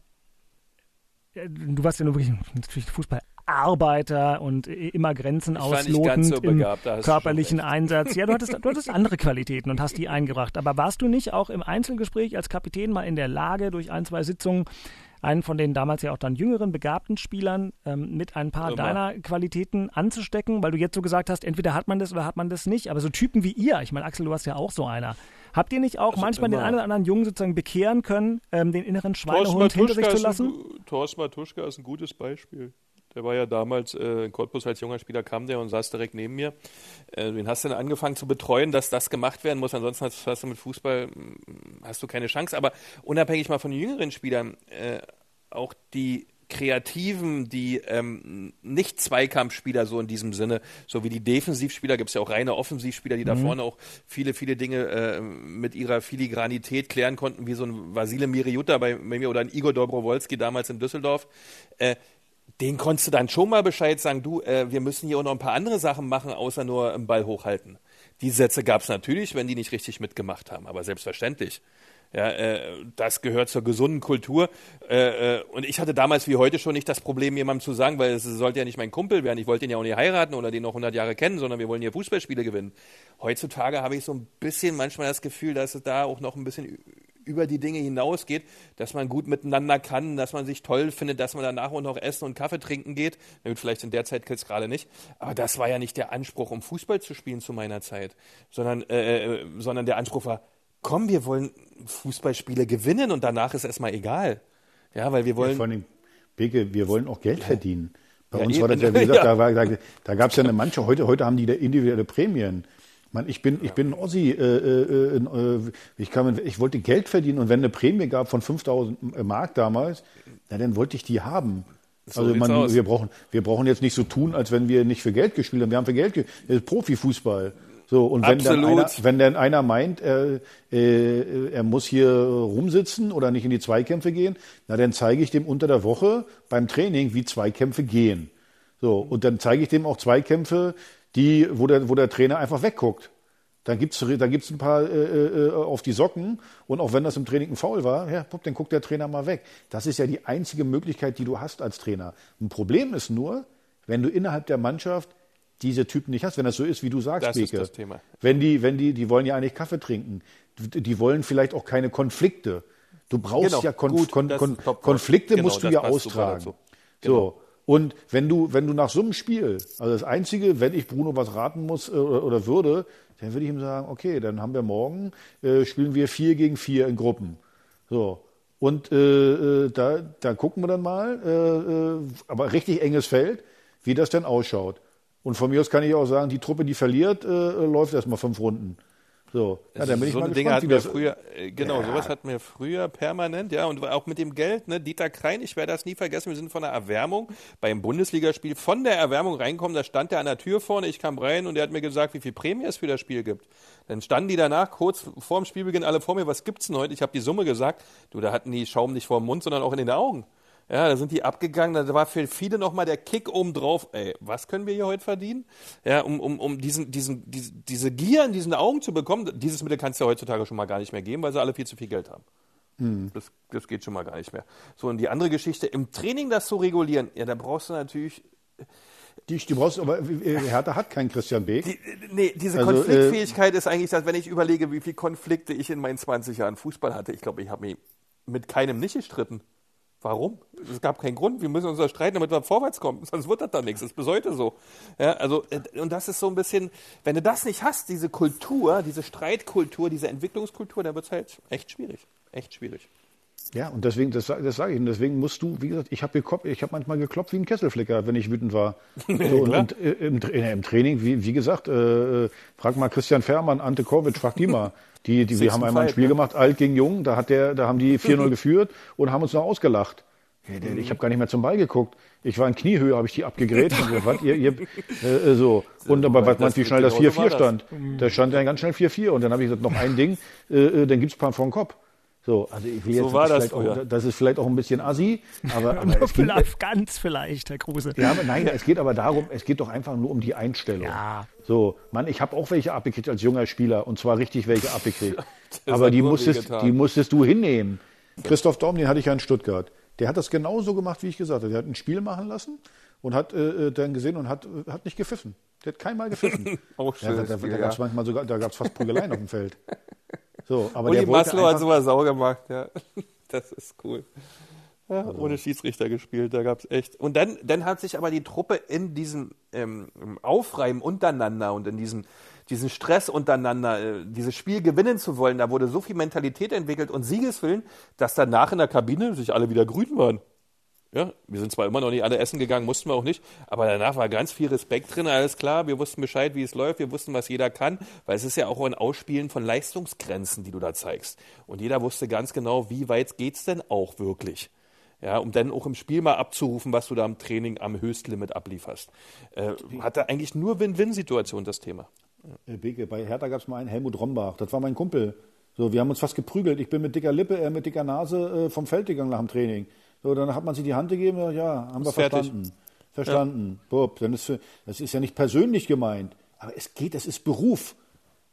du warst ja nur wirklich natürlich Fußballarbeiter und immer Grenzen auslotend so im begabt, du körperlichen. Einsatz. Ja, du hattest, du hattest andere Qualitäten und hast die eingebracht. Aber warst du nicht auch im Einzelgespräch als Kapitän mal in der Lage, durch ein, zwei Sitzungen einen von den damals ja auch dann jüngeren, begabten Spielern ähm, mit ein paar Immer. deiner Qualitäten anzustecken? Weil du jetzt so gesagt hast, entweder hat man das oder hat man das nicht. Aber so Typen wie ihr, ich meine, Axel, du warst ja auch so einer. Habt ihr nicht auch Also manchmal den einen oder anderen Jungen sozusagen bekehren können, ähm, den inneren Schweinehund hinter sich zu ein lassen? gu- Thorsten Matuschka ist ein gutes Beispiel. Der war ja damals äh, in Cottbus als junger Spieler, kam der und saß direkt neben mir. Äh, den hast du dann angefangen zu betreuen, dass das gemacht werden muss. Ansonsten hast, hast du mit Fußball mm, hast du keine Chance. Aber unabhängig mal von den jüngeren Spielern, äh, auch die Kreativen, die ähm, nicht Zweikampfspieler so in diesem Sinne, so wie die Defensivspieler, gibt es ja auch reine Offensivspieler, die da vorne auch viele, viele Dinge äh, mit ihrer Filigranität klären konnten, wie so ein Vasile Miriuta bei, bei mir oder ein Igor Dobrowolski damals in Düsseldorf. Äh, den konntest du dann schon mal Bescheid sagen, du, äh, wir müssen hier auch noch ein paar andere Sachen machen, außer nur im Ball hochhalten. Die Sätze gab es natürlich, wenn die nicht richtig mitgemacht haben, aber selbstverständlich. Ja, äh, das gehört zur gesunden Kultur. Äh, äh, und ich hatte damals wie heute schon nicht das Problem, jemandem zu sagen, weil es sollte ja nicht mein Kumpel werden. Ich wollte ihn ja auch nicht heiraten oder den noch 100 Jahre kennen, sondern wir wollen hier Fußballspiele gewinnen. Heutzutage habe ich so ein bisschen manchmal das Gefühl, dass es da auch noch ein bisschen über die Dinge hinausgeht, dass man gut miteinander kann, dass man sich toll findet, dass man danach auch noch essen und Kaffee trinken geht. Na vielleicht in der Zeit jetzt gerade nicht. Aber das war ja nicht der Anspruch, um Fußball zu spielen zu meiner Zeit, sondern, äh, äh, sondern der Anspruch war, komm, wir wollen Fußballspiele gewinnen und danach ist erstmal egal. Ja, weil wir Ja, wollen. vor allem, Beke, wir wollen auch Geld verdienen. Bei Ja, uns war das ja, wie gesagt, Ja. da, da, da gab es ja eine manche, heute, heute haben die da individuelle Prämien. Man, ich bin, ich bin ein Ossi, äh, äh, äh, ich, kann, ich wollte Geld verdienen und wenn eine Prämie gab von 5000 Mark damals, na, dann wollte ich die haben. So also man, wir, brauchen, wir brauchen jetzt nicht so tun, als wenn wir nicht für Geld gespielt haben. Wir haben für Geld gespielt. Das ist Profifußball. So, und wenn dann, einer, wenn dann einer meint, er, äh, er muss hier rumsitzen oder nicht in die Zweikämpfe gehen, na dann zeige ich dem unter der Woche beim Training, wie Zweikämpfe gehen. So, und dann zeige ich dem auch Zweikämpfe, die, wo der, wo der Trainer einfach wegguckt. Dann gibt's da gibt's ein paar äh, äh, auf die Socken und auch wenn das im Training ein Foul war, ja, guck, dann guckt der Trainer mal weg. Das ist ja die einzige Möglichkeit, die du hast als Trainer. Ein Problem ist nur, wenn du innerhalb der Mannschaft diese Typen nicht hast, wenn das so ist, wie du sagst, Das ist Beke. das Thema. Wenn die, wenn die, die wollen ja eigentlich Kaffee trinken. Die, wollen vielleicht auch keine Konflikte. Du brauchst Genau, ja Kon gut, Kon Kon ist. Konflikte Genau, musst du ja austragen. Genau. So. Und wenn du, wenn du nach so einem Spiel, also das Einzige, wenn ich Bruno was raten muss äh, oder, oder würde, dann würde ich ihm sagen, okay, dann haben wir morgen, äh, spielen wir vier gegen vier in Gruppen. So. Und äh, äh, da, da gucken wir dann mal, äh, äh, aber richtig enges Feld, wie das denn ausschaut. Und von mir aus kann ich auch sagen, die Truppe, die verliert, äh, läuft erstmal fünf Runden. So, ja, dann bin ich so mal eine Dinge gespannt, das früher, äh, genau, Ja. sowas hatten wir früher permanent, ja, und auch mit dem Geld, ne, Dieter Krein, ich werde das nie vergessen, wir sind von der Erwärmung beim Bundesligaspiel von der Erwärmung reinkommen, da stand er an der Tür vorne, ich kam rein und er hat mir gesagt, wie viel Prämie es für das Spiel gibt. Dann standen die danach kurz vor dem Spielbeginn alle vor mir, was gibt's denn heute? Ich habe die Summe gesagt, du, da hatten die Schaum nicht vor dem Mund, sondern auch in den Augen. Ja, da sind die abgegangen, da war für viele nochmal der Kick oben drauf. Ey, was können wir hier heute verdienen? Ja, um, um, um diesen, diesen, diese, diese Gier in diesen Augen zu bekommen, dieses Mittel kannst du ja heutzutage schon mal gar nicht mehr geben, weil sie alle viel zu viel Geld haben. Das, das geht schon mal gar nicht mehr. So, und die andere Geschichte, im Training das zu regulieren, ja, da brauchst du natürlich, Die, die brauchst, aber äh, Hertha hat keinen Christian Beek. die, nee, diese Also, Konfliktfähigkeit ist eigentlich, dass wenn ich überlege, wie viele Konflikte ich in meinen 20 Jahren Fußball hatte, ich glaube, ich habe mich mit keinem nicht gestritten. Warum? Es gab keinen Grund. Wir müssen uns da streiten, damit wir vorwärts kommen. Sonst wird das dann nichts. Das ist bis heute so. Ja, also, äh, und das ist so ein bisschen, wenn du das nicht hast, diese Kultur, diese Streitkultur, diese Entwicklungskultur, dann wird es halt echt schwierig. Echt schwierig. Ja, und deswegen, das, das sage ich, und deswegen musst du, wie gesagt, ich habe ich hab manchmal geklopft wie ein Kesselflicker, wenn ich wütend war. So, und, und äh, im, Tra- im Training, wie, wie gesagt, äh, frag mal Christian Fährmann, Ante Kovic, frag die mal. Die, die, wir haben einmal ein Spiel ne? gemacht, alt gegen jung, da, hat der, da haben die 4-0 geführt und haben uns noch ausgelacht. Ja, Ich habe gar nicht mehr zum Ball geguckt. Ich war in Kniehöhe, habe ich die gesagt, was, ihr, ihr, äh, so. Und aber was meinst wie schnell das genau so 4-4 war das. stand? Da stand dann ganz schnell 4-4 und dann habe ich gesagt, noch ein Ding, äh, äh, dann gibt's ein paar vor den Kopf. So, also ich will So jetzt war das vielleicht auch, das ist vielleicht auch ein bisschen assi, aber, aber Nur es geht, vielleicht, ganz vielleicht, Herr Kruse. ja, aber nein, es geht aber darum, es geht doch einfach nur um die Einstellung. Ja. So, Mann, ich habe auch welche abgekriegt als junger Spieler und zwar richtig welche abgekriegt. Aber die musstest, die musstest du hinnehmen. Christoph Daum, den hatte ich ja in Stuttgart. Der hat das genauso gemacht, wie ich gesagt habe. Der hat ein Spiel machen lassen und hat äh, dann gesehen und hat, äh, hat nicht gepfiffen. Der hat keinmal gepfiffen. Auch ja, da da, da gab es manchmal sogar, da gab es fast Prügeleien auf dem Feld. So, aber Uli der Maslow hat sowas sauer gemacht, ja. Das ist cool. Ja, ohne Schiedsrichter gespielt, da gab's echt. Und dann, dann hat sich aber die Truppe in diesem ähm, Aufreiben untereinander und in diesem diesen Stress untereinander, äh, dieses Spiel gewinnen zu wollen, da wurde so viel Mentalität entwickelt und Siegeswillen, dass danach in der Kabine sich alle wieder grün waren. Ja, wir sind zwar immer noch nicht alle essen gegangen, mussten wir auch nicht, aber danach war ganz viel Respekt drin, alles klar, wir wussten Bescheid, wie es läuft, wir wussten, was jeder kann, weil es ist ja auch ein Ausspielen von Leistungsgrenzen, die du da zeigst. Und jeder wusste ganz genau, wie weit geht's denn auch wirklich. Ja, um dann auch im Spiel mal abzurufen, was du da im Training am Höchstlimit ablieferst. Äh, hatte eigentlich nur Win-Win-Situation das Thema. Äh, Beke, bei Hertha gab es mal einen Helmut Rombach, das war mein Kumpel. So, wir haben uns fast geprügelt. Ich bin mit dicker Lippe, er mit dicker Nase äh, vom Feld gegangen nach dem Training. So, dann hat man sich die Hand gegeben, ja, ja haben wir Ist fertig. verstanden. Verstanden. Bob, dann ist, für- das ist ja nicht persönlich gemeint, aber es geht, es ist Beruf.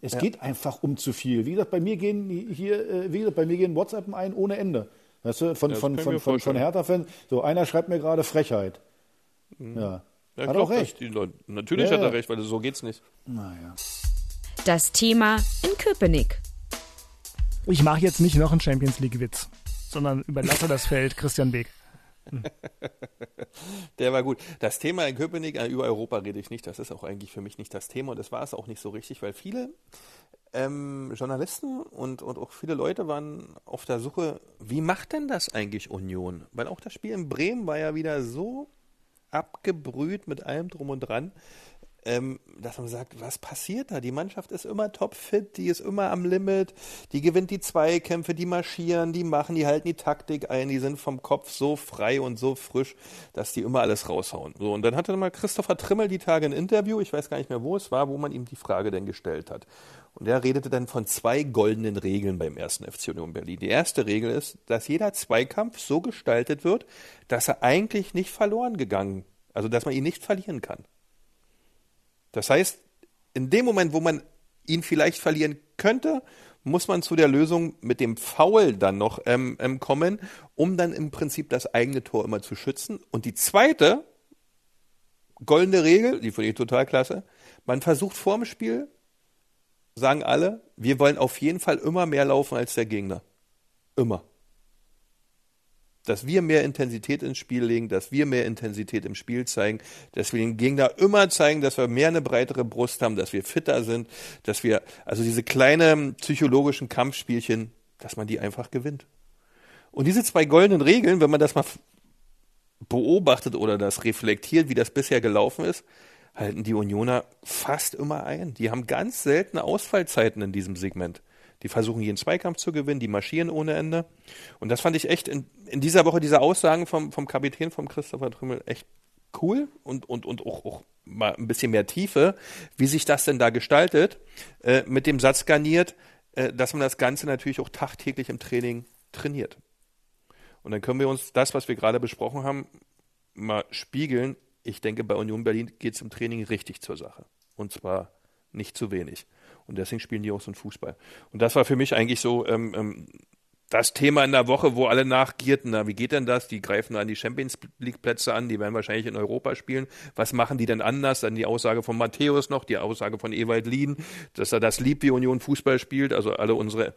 Es geht einfach um zu viel. Wie gesagt, bei mir gehen hier, äh, wie gesagt, bei mir gehen WhatsApp ein ohne Ende. Weißt du, von, das von, von, von, von. Hertha-Fans. So, einer schreibt mir gerade Frechheit. Ja. Mhm. Ja, ich Hat glaub, auch recht. Die Leute, natürlich Ja, hat er ja. recht, weil so geht's nicht. Naja. Das Thema in Köpenick. Ich mache jetzt nicht noch einen Champions League-Witz, sondern überlasse das Feld Christian Beek. Der war gut. Das Thema in Köpenick, äh, über Europa rede ich nicht, das ist auch eigentlich für mich nicht das Thema und das war es auch nicht so richtig, weil viele ähm, Journalisten und, und auch viele Leute waren auf der Suche, wie macht denn das eigentlich Union? Weil auch das Spiel in Bremen war ja wieder so abgebrüht mit allem drum und dran, ähm, dass man sagt, was passiert da? Die Mannschaft ist immer topfit, die ist immer am Limit, die gewinnt die Zweikämpfe, die marschieren, die machen, die halten die Taktik ein, die sind vom Kopf so frei und so frisch, dass die immer alles raushauen. So, und dann hatte mal Christopher Trimmel die Tage ein Interview, ich weiß gar nicht mehr, wo es war, wo man ihm die Frage denn gestellt hat. Und er redete dann von zwei goldenen Regeln beim ersten FC Union Berlin. Die erste Regel ist, dass jeder Zweikampf so gestaltet wird, dass er eigentlich nicht verloren gegangen, also dass man ihn nicht verlieren kann. Das heißt, in dem Moment, wo man ihn vielleicht verlieren könnte, muss man zu der Lösung mit dem Foul dann noch ähm, ähm, kommen, um dann im Prinzip das eigene Tor immer zu schützen. Und die zweite goldene Regel, die finde ich total klasse, man versucht vorm Spiel, sagen alle, wir wollen auf jeden Fall immer mehr laufen als der Gegner. Immer dass wir mehr Intensität ins Spiel legen, dass wir mehr Intensität im Spiel zeigen, dass wir den Gegner immer zeigen, dass wir mehr eine breitere Brust haben, dass wir fitter sind, dass wir, also diese kleinen psychologischen Kampfspielchen, dass man die einfach gewinnt. Und diese zwei goldenen Regeln, wenn man das mal beobachtet oder das reflektiert, wie das bisher gelaufen ist, halten die Unioner fast immer ein. Die haben ganz seltene Ausfallzeiten in diesem Segment. Die versuchen jeden Zweikampf zu gewinnen, die marschieren ohne Ende. Und das fand ich echt in, in dieser Woche, diese Aussagen vom, vom Kapitän, vom Christopher Trümmel, echt cool und, und, und auch, auch mal ein bisschen mehr Tiefe, wie sich das denn da gestaltet, äh, mit dem Satz garniert, äh, dass man das Ganze natürlich auch tagtäglich im Training trainiert. Und dann können wir uns das, was wir gerade besprochen haben, mal spiegeln. Ich denke, bei Union Berlin geht es im Training richtig zur Sache. Und zwar nicht zu wenig. Und deswegen spielen die auch so einen Fußball. Und das war für mich eigentlich so ähm, ähm, das Thema in der Woche, wo alle nachgierten, na, wie geht denn das? Die greifen an die Champions League Plätze an, die werden wahrscheinlich in Europa spielen. Was machen die denn anders? Dann die Aussage von Matthäus noch, die Aussage von Ewald Lien, dass er das liebt, wie Union Fußball spielt. Also alle unsere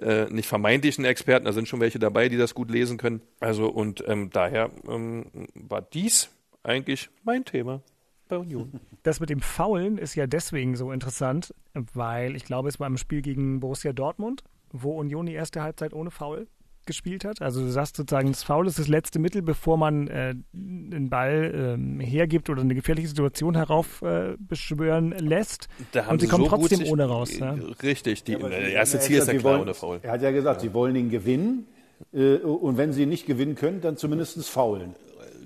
äh, nicht vermeintlichen Experten, da sind schon welche dabei, die das gut lesen können. Also und ähm, daher ähm, war dies eigentlich mein Thema bei Union. Das mit dem Faulen ist ja deswegen so interessant, weil ich glaube, es war im Spiel gegen Borussia Dortmund, wo Union die erste Halbzeit ohne Foul gespielt hat. Also du sagst sozusagen, das Foul ist das letzte Mittel, bevor man äh, den Ball äh, hergibt oder eine gefährliche Situation heraufbeschwören äh, lässt. Und sie kommen so trotzdem sich- ohne raus. Ja? Richtig, die, Ja, der sie- erste er Ziel hat ist ja gesagt, klar sie wollen- ohne Foul. Er hat ja gesagt, sie wollen ihn gewinnen. Äh, und wenn sie nicht gewinnen können, dann zumindest faulen.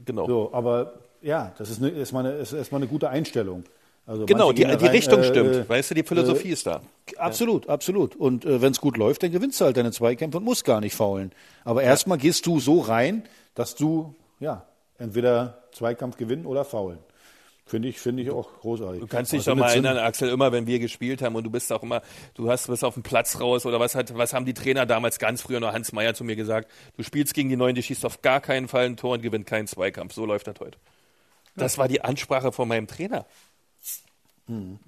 Genau. So, aber ja, das ist, eine, ist, mal eine, ist erstmal eine gute Einstellung. Also Genau, die, die rein, Richtung äh, stimmt. äh, weißt du, die Philosophie ist da. Absolut, absolut. Und äh, wenn es gut läuft, dann gewinnst du halt deine Zweikämpfe und musst gar nicht faulen. Aber erstmal gehst du so rein, dass du ja entweder Zweikampf gewinnen oder faulen. Finde ich, finde ich auch großartig. Du kannst dich doch mal erinnern, Axel, immer wenn wir gespielt haben und du bist auch immer, du hast bist auf dem Platz raus oder was hat, was haben die Trainer damals ganz früher noch Hans Meyer zu mir gesagt? Du spielst gegen die Neuen, die schießt auf gar keinen Fall ein Tor und gewinnt keinen Zweikampf. So läuft das heute. Das war die Ansprache von meinem Trainer.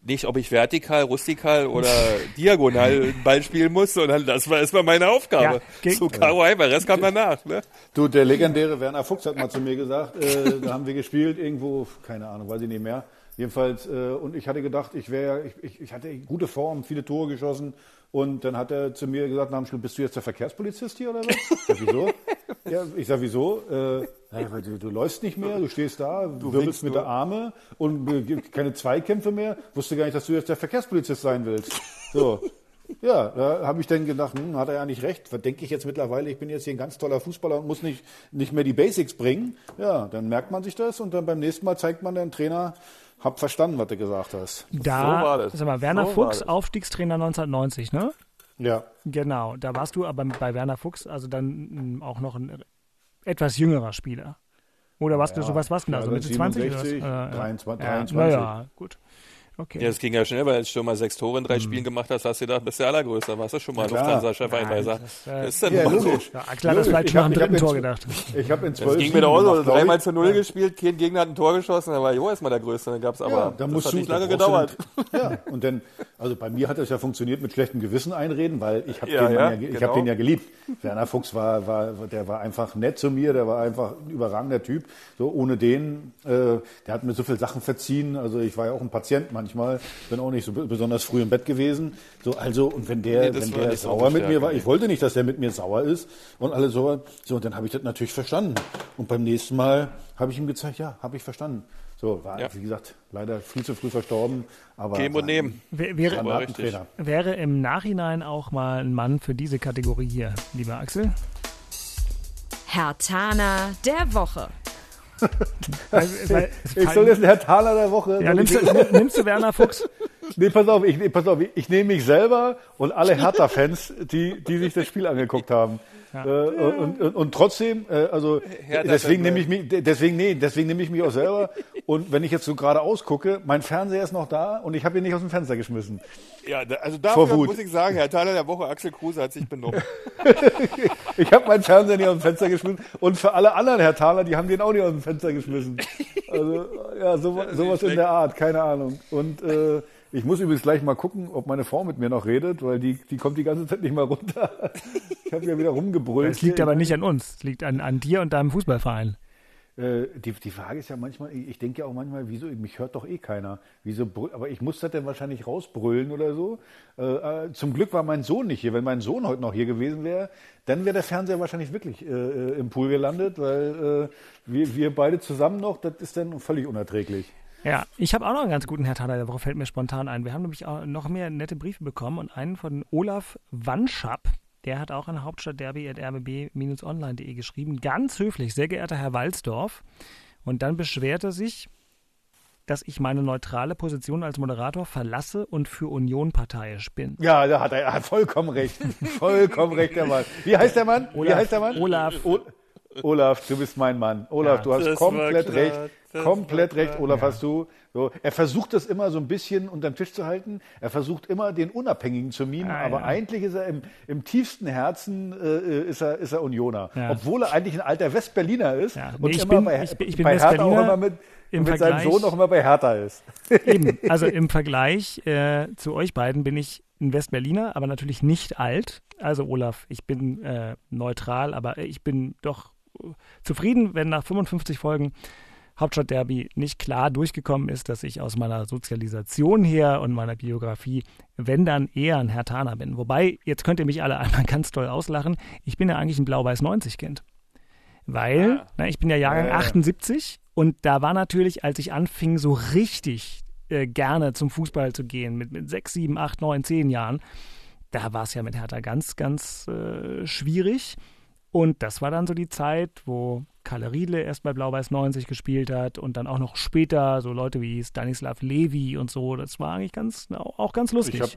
Nicht, ob ich vertikal, rustikal oder diagonal einen Ball spielen muss, sondern das war erstmal meine Aufgabe. Ja, so Karo Heiber, Rest kam danach. Ne? Du, der legendäre Werner Fuchs hat mal zu mir gesagt, äh, da haben wir gespielt irgendwo, keine Ahnung, weiß ich nicht mehr. Jedenfalls, äh, und ich hatte gedacht, ich wäre, ich, ich, ich hatte gute Form, viele Tore geschossen. Und dann hat er zu mir gesagt, nach dem Spiel, bist du jetzt der Verkehrspolizist hier oder was? Ich sag, wieso? Ja, ich sag, wieso? Äh, ja, du, du läufst nicht mehr, du stehst da, du wirbelst mit der Arme und äh, gibt keine Zweikämpfe mehr. Wusste gar nicht, dass du jetzt der Verkehrspolizist sein willst. So. Ja, da habe ich dann gedacht, hm, hat er ja nicht recht. Was denke ich jetzt mittlerweile? Ich bin jetzt hier ein ganz toller Fußballer und muss nicht, nicht mehr die Basics bringen. Ja, dann merkt man sich das und dann beim nächsten Mal zeigt man dem Trainer, hab verstanden, was du gesagt hast. Da, So war das. sag mal, Werner So Fuchs. Aufstiegstrainer 1990, ne? Ja. Genau, da warst du aber bei Werner Fuchs, also dann mm, auch noch ein etwas jüngerer Spieler. Oder du Ja, so was warst du da? So ja, Mitte 20 oder was? 67, Ja, ja. 23, Ja, 23. Naja, gut. Okay. Ja, das ging ja schnell, weil als du schon mal sechs Tore in drei Spielen gemacht hast, hast du gedacht, bist der Allergrößte. Warst du schon mal klar. Lufthansa-Chefeinweiser. das, äh, ist dann Ja, logisch. Ja, hat das nach dem ich hab dritten Tor gedacht. Ich habe in zwölf Das ging mir doch so. Dreimal zu Null gespielt, kein Gegner hat ein Tor geschossen, dann war Jo erstmal der Größte. Dann gab's aber, Ja, da das musst hat du, nicht lange du gedauert. den- Ja, und dann, also bei mir hat das ja funktioniert mit schlechtem Gewissen einreden, weil ich habe Ja, den, ja, ja, ich genau. hab den ja geliebt. Werner Fuchs war, war, der war einfach nett zu mir, der war einfach ein überragender Typ. So ohne den, äh, der hat mir so viele Sachen verziehen. Also ich war ja auch ein Patient manchmal, bin auch nicht so be- besonders früh im Bett gewesen. So also und wenn der, Nee, wenn der sauer mit mir war, ich wollte nicht, dass der mit mir sauer ist und alles so. So und dann habe ich das natürlich verstanden. Und beim nächsten Mal habe ich ihm gezeigt, ja, habe ich verstanden. So, war, Ja. wie gesagt, leider viel zu früh verstorben. Aber Geben und nehmen. Wär- Wäre, wäre im Nachhinein auch mal ein Mann für diese Kategorie hier, lieber Axel? Herr Tana der Woche. Weil, weil, es Ich soll jetzt ein Herr Taler der Woche. ja, nimmst, du, nimm- nimmst du Werner Fuchs? nee, pass auf, ich, nee, pass auf, ich, ich nehme mich selber und alle Hertha-Fans, die, die sich das Spiel angeguckt haben. Äh, und, und, und trotzdem, äh, also Hertha deswegen nehme ich mich, deswegen nee, deswegen nehme ich mich auch selber. Und wenn ich jetzt so gerade ausgucke, mein Fernseher ist noch da und ich habe ihn nicht aus dem Fenster geschmissen. Ja, da- also dafür muss ich sagen, Herr Thaler der Woche, Axel Kruse hat sich benommen. Ich habe meinen Fernseher nicht aus dem Fenster geschmissen und für alle anderen Herr Thaler, die haben den auch nicht aus dem Fenster geschmissen. Also ja, so, sowas in der Art, keine Ahnung. Und äh, ich muss übrigens gleich mal gucken, ob meine Frau mit mir noch redet, weil die, die kommt die ganze Zeit nicht mal runter. Ich habe ja wieder rumgebrüllt. Es liegt aber nicht an uns. Es liegt an, an dir und deinem Fußballverein. Äh, die, die Frage ist ja manchmal, ich denke ja auch manchmal, wieso, mich hört doch eh keiner. Wieso, aber ich muss das dann wahrscheinlich rausbrüllen oder so. Äh, äh, zum Glück war mein Sohn nicht hier. Wenn mein Sohn heute noch hier gewesen wäre, dann wäre der Fernseher wahrscheinlich wirklich äh, äh, im Pool gelandet, weil wir, wir beide zusammen noch, das ist dann völlig unerträglich. Ja, ich habe auch noch einen ganz guten Hertaner der Woche, fällt mir spontan ein. Wir haben nämlich auch noch mehr nette Briefe bekommen und einen von Olaf Wanschap. Der hat auch an hauptstadtderby.rbb-online.de geschrieben. Ganz höflich, sehr geehrter Herr Walsdorf. Und dann beschwert er sich, dass ich meine neutrale Position als Moderator verlasse und für Union parteiisch bin. Ja, da hat er, er hat vollkommen recht. vollkommen recht, der Mann. Wie heißt der Mann? Wie Olaf, heißt der Mann? Olaf. O Olaf, du bist mein Mann. Olaf, Ja, du hast komplett recht. das Komplett recht. Olaf, hast du. So, er versucht das immer so ein bisschen unterm Tisch zu halten. Er versucht immer den Unabhängigen zu mimen, Ja, aber ja. eigentlich ist er im, im tiefsten Herzen äh, ist er, ist er Unioner. Ja. Obwohl er eigentlich ein alter Westberliner ist Ja, und nee, ich immer bin- bei, ich ich bin bei Hertha auch immer mit, im mit seinem Sohn auch immer bei Hertha ist. Eben, also im Vergleich äh, zu euch beiden bin ich ein Westberliner, aber natürlich nicht alt. Also Olaf, ich bin äh, neutral, aber ich bin doch zufrieden, wenn nach 55 Folgen Hauptstadtderby nicht klar durchgekommen ist, dass ich aus meiner Sozialisation her und meiner Biografie, wenn dann eher ein Hertaner bin. Wobei, jetzt könnt ihr mich alle einmal ganz toll auslachen, ich bin ja eigentlich ein Blau-Weiß-90-Kind. Weil, Ah. na, ich bin ja Jahrgang Ja, ja. 78 und da war natürlich, als ich anfing, so richtig äh, gerne zum Fußball zu gehen, mit, mit 6, 7, 8, 9, 10 Jahren, da war es ja mit Hertha ganz, ganz äh, schwierig. Und das war dann so die Zeit, wo Kalle Riedle erst bei Blau-Weiß 90 gespielt hat und dann auch noch später so Leute wie Stanislav Levi und so. Das war eigentlich ganz, auch ganz lustig. Ich habe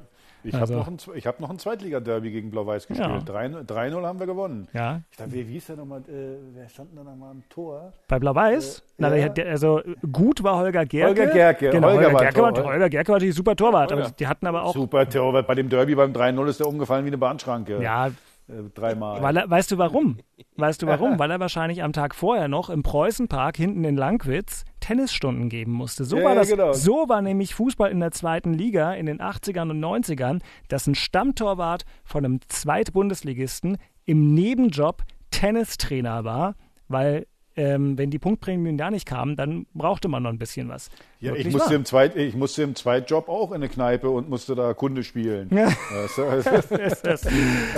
ich Also- hab noch, ein, ich hab noch ein Zweitliga-Derby gegen Blau-Weiß gespielt. Ja. 3 3-0 haben wir gewonnen. ja, Ich dachte, wie, hieß der nochmal? Äh, wer stand denn da nochmal am Tor? bei Blau-Weiß. Äh, Na, ja. der, also gut war Holger Gerke. Holger Gerke. Genau, Holger Holger, Gerke, war, Tor. Holger Gerke war natürlich super Torwart, Holger. aber die hatten aber auch Super Torwart. Bei dem Derby beim 3-0 ist der umgefallen wie eine Bahnschranke. ja, dreimal. Weil er, weißt du warum? Weißt du warum? Weil er wahrscheinlich am Tag vorher noch im Preußenpark hinten in Langwitz Tennisstunden geben musste. So Ja, war das. genau. So war nämlich Fußball in der zweiten Liga in den 80ern und 90ern, dass ein Stammtorwart von einem Zweitbundesligisten im Nebenjob Tennistrainer war, weil ähm, wenn die Punktprämien da nicht kamen, dann brauchte man noch ein bisschen was. ja, ich, musste wahr. im Zweit, ich musste im Zweitjob auch in eine Kneipe und musste da Kunde spielen. Ja. Weißt du, also, Ist das-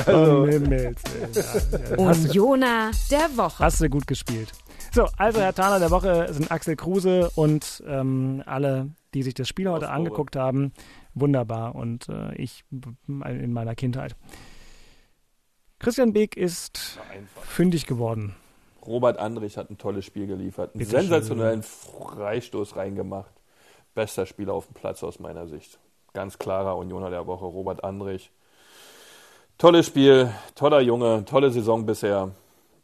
Um Himmels Willen, ja. Ja, hast du- Unioner der Woche. Hast du gut gespielt. So, also Herr Taner der Woche sind Axel Kruse und ähm, alle, die sich das Spiel heute angeguckt haben. Wunderbar und äh, ich in meiner Kindheit. Christian Beek ist fündig geworden. Robert Andrich hat ein tolles Spiel geliefert. Einen Bitte sensationellen Freistoß reingemacht. Bester Spieler auf dem Platz aus meiner Sicht. Ganz klarer Unioner der Woche, Robert Andrich. Tolles Spiel, toller Junge, tolle Saison bisher.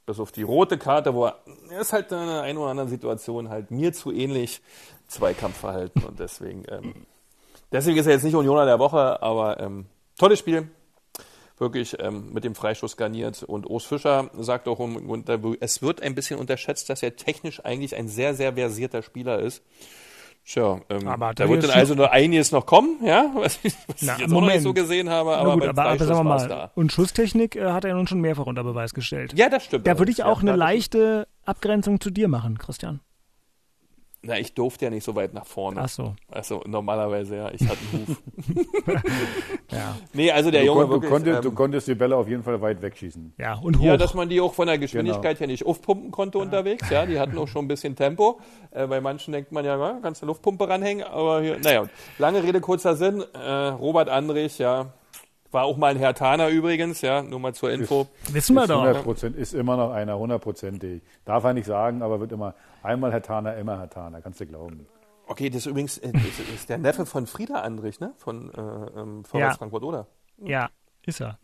Bis auf die rote Karte, wo er, er ist halt in einer ein oder anderen Situation halt mir zu ähnlich Zweikampfverhalten und deswegen, ähm, deswegen ist er jetzt nicht Unioner der Woche, aber ähm, tolles Spiel, wirklich ähm, mit dem Freistoß garniert. Und Urs Fischer sagt auch, und da- es wird ein bisschen unterschätzt, dass er technisch eigentlich ein sehr, sehr versierter Spieler ist. Tja, ähm, Aber da wird dann also nur einiges noch kommen, ja, was ich, was Na, ich jetzt auch noch Moment. nicht so gesehen habe, aber gut, aber, aber sagen wir mal, da. und Schusstechnik äh, hat er nun schon mehrfach unter Beweis gestellt. Ja, das stimmt. Da würde ich auch eine leichte Abgrenzung zu dir machen, Christian. Na, ich durfte ja nicht so weit nach vorne. Ach so, Also normalerweise, ja, ich hatte einen Huf. ja. nee, also der du, Junge kon, du, wirklich, konntest, du ähm, konntest die Bälle auf jeden Fall weit wegschießen. Ja, und hoch. Ja, dass man die auch von der Geschwindigkeit Genau. her nicht aufpumpen konnte unterwegs. Ja, die hatten auch schon ein bisschen Tempo. Äh, bei manchen denkt man ja, ja, kannst du Luftpumpe ranhängen. Aber hier, naja, lange Rede, kurzer Sinn. Äh, Robert Andrich, ja, war auch mal ein Hertaner übrigens, ja, nur mal zur Info. Wissen wir Ist doch. 100 Prozent, ist immer noch einer, hundertprozentig. Darf er nicht sagen, aber wird immer einmal Herr Taner, immer Herr Taner, kannst du glauben. Okay, das ist übrigens äh, das ist der Neffe von Frieda Andrich, ne? Von äh, ähm, Vorwärts Ja. Frankfurt, oder? Ja, ist er.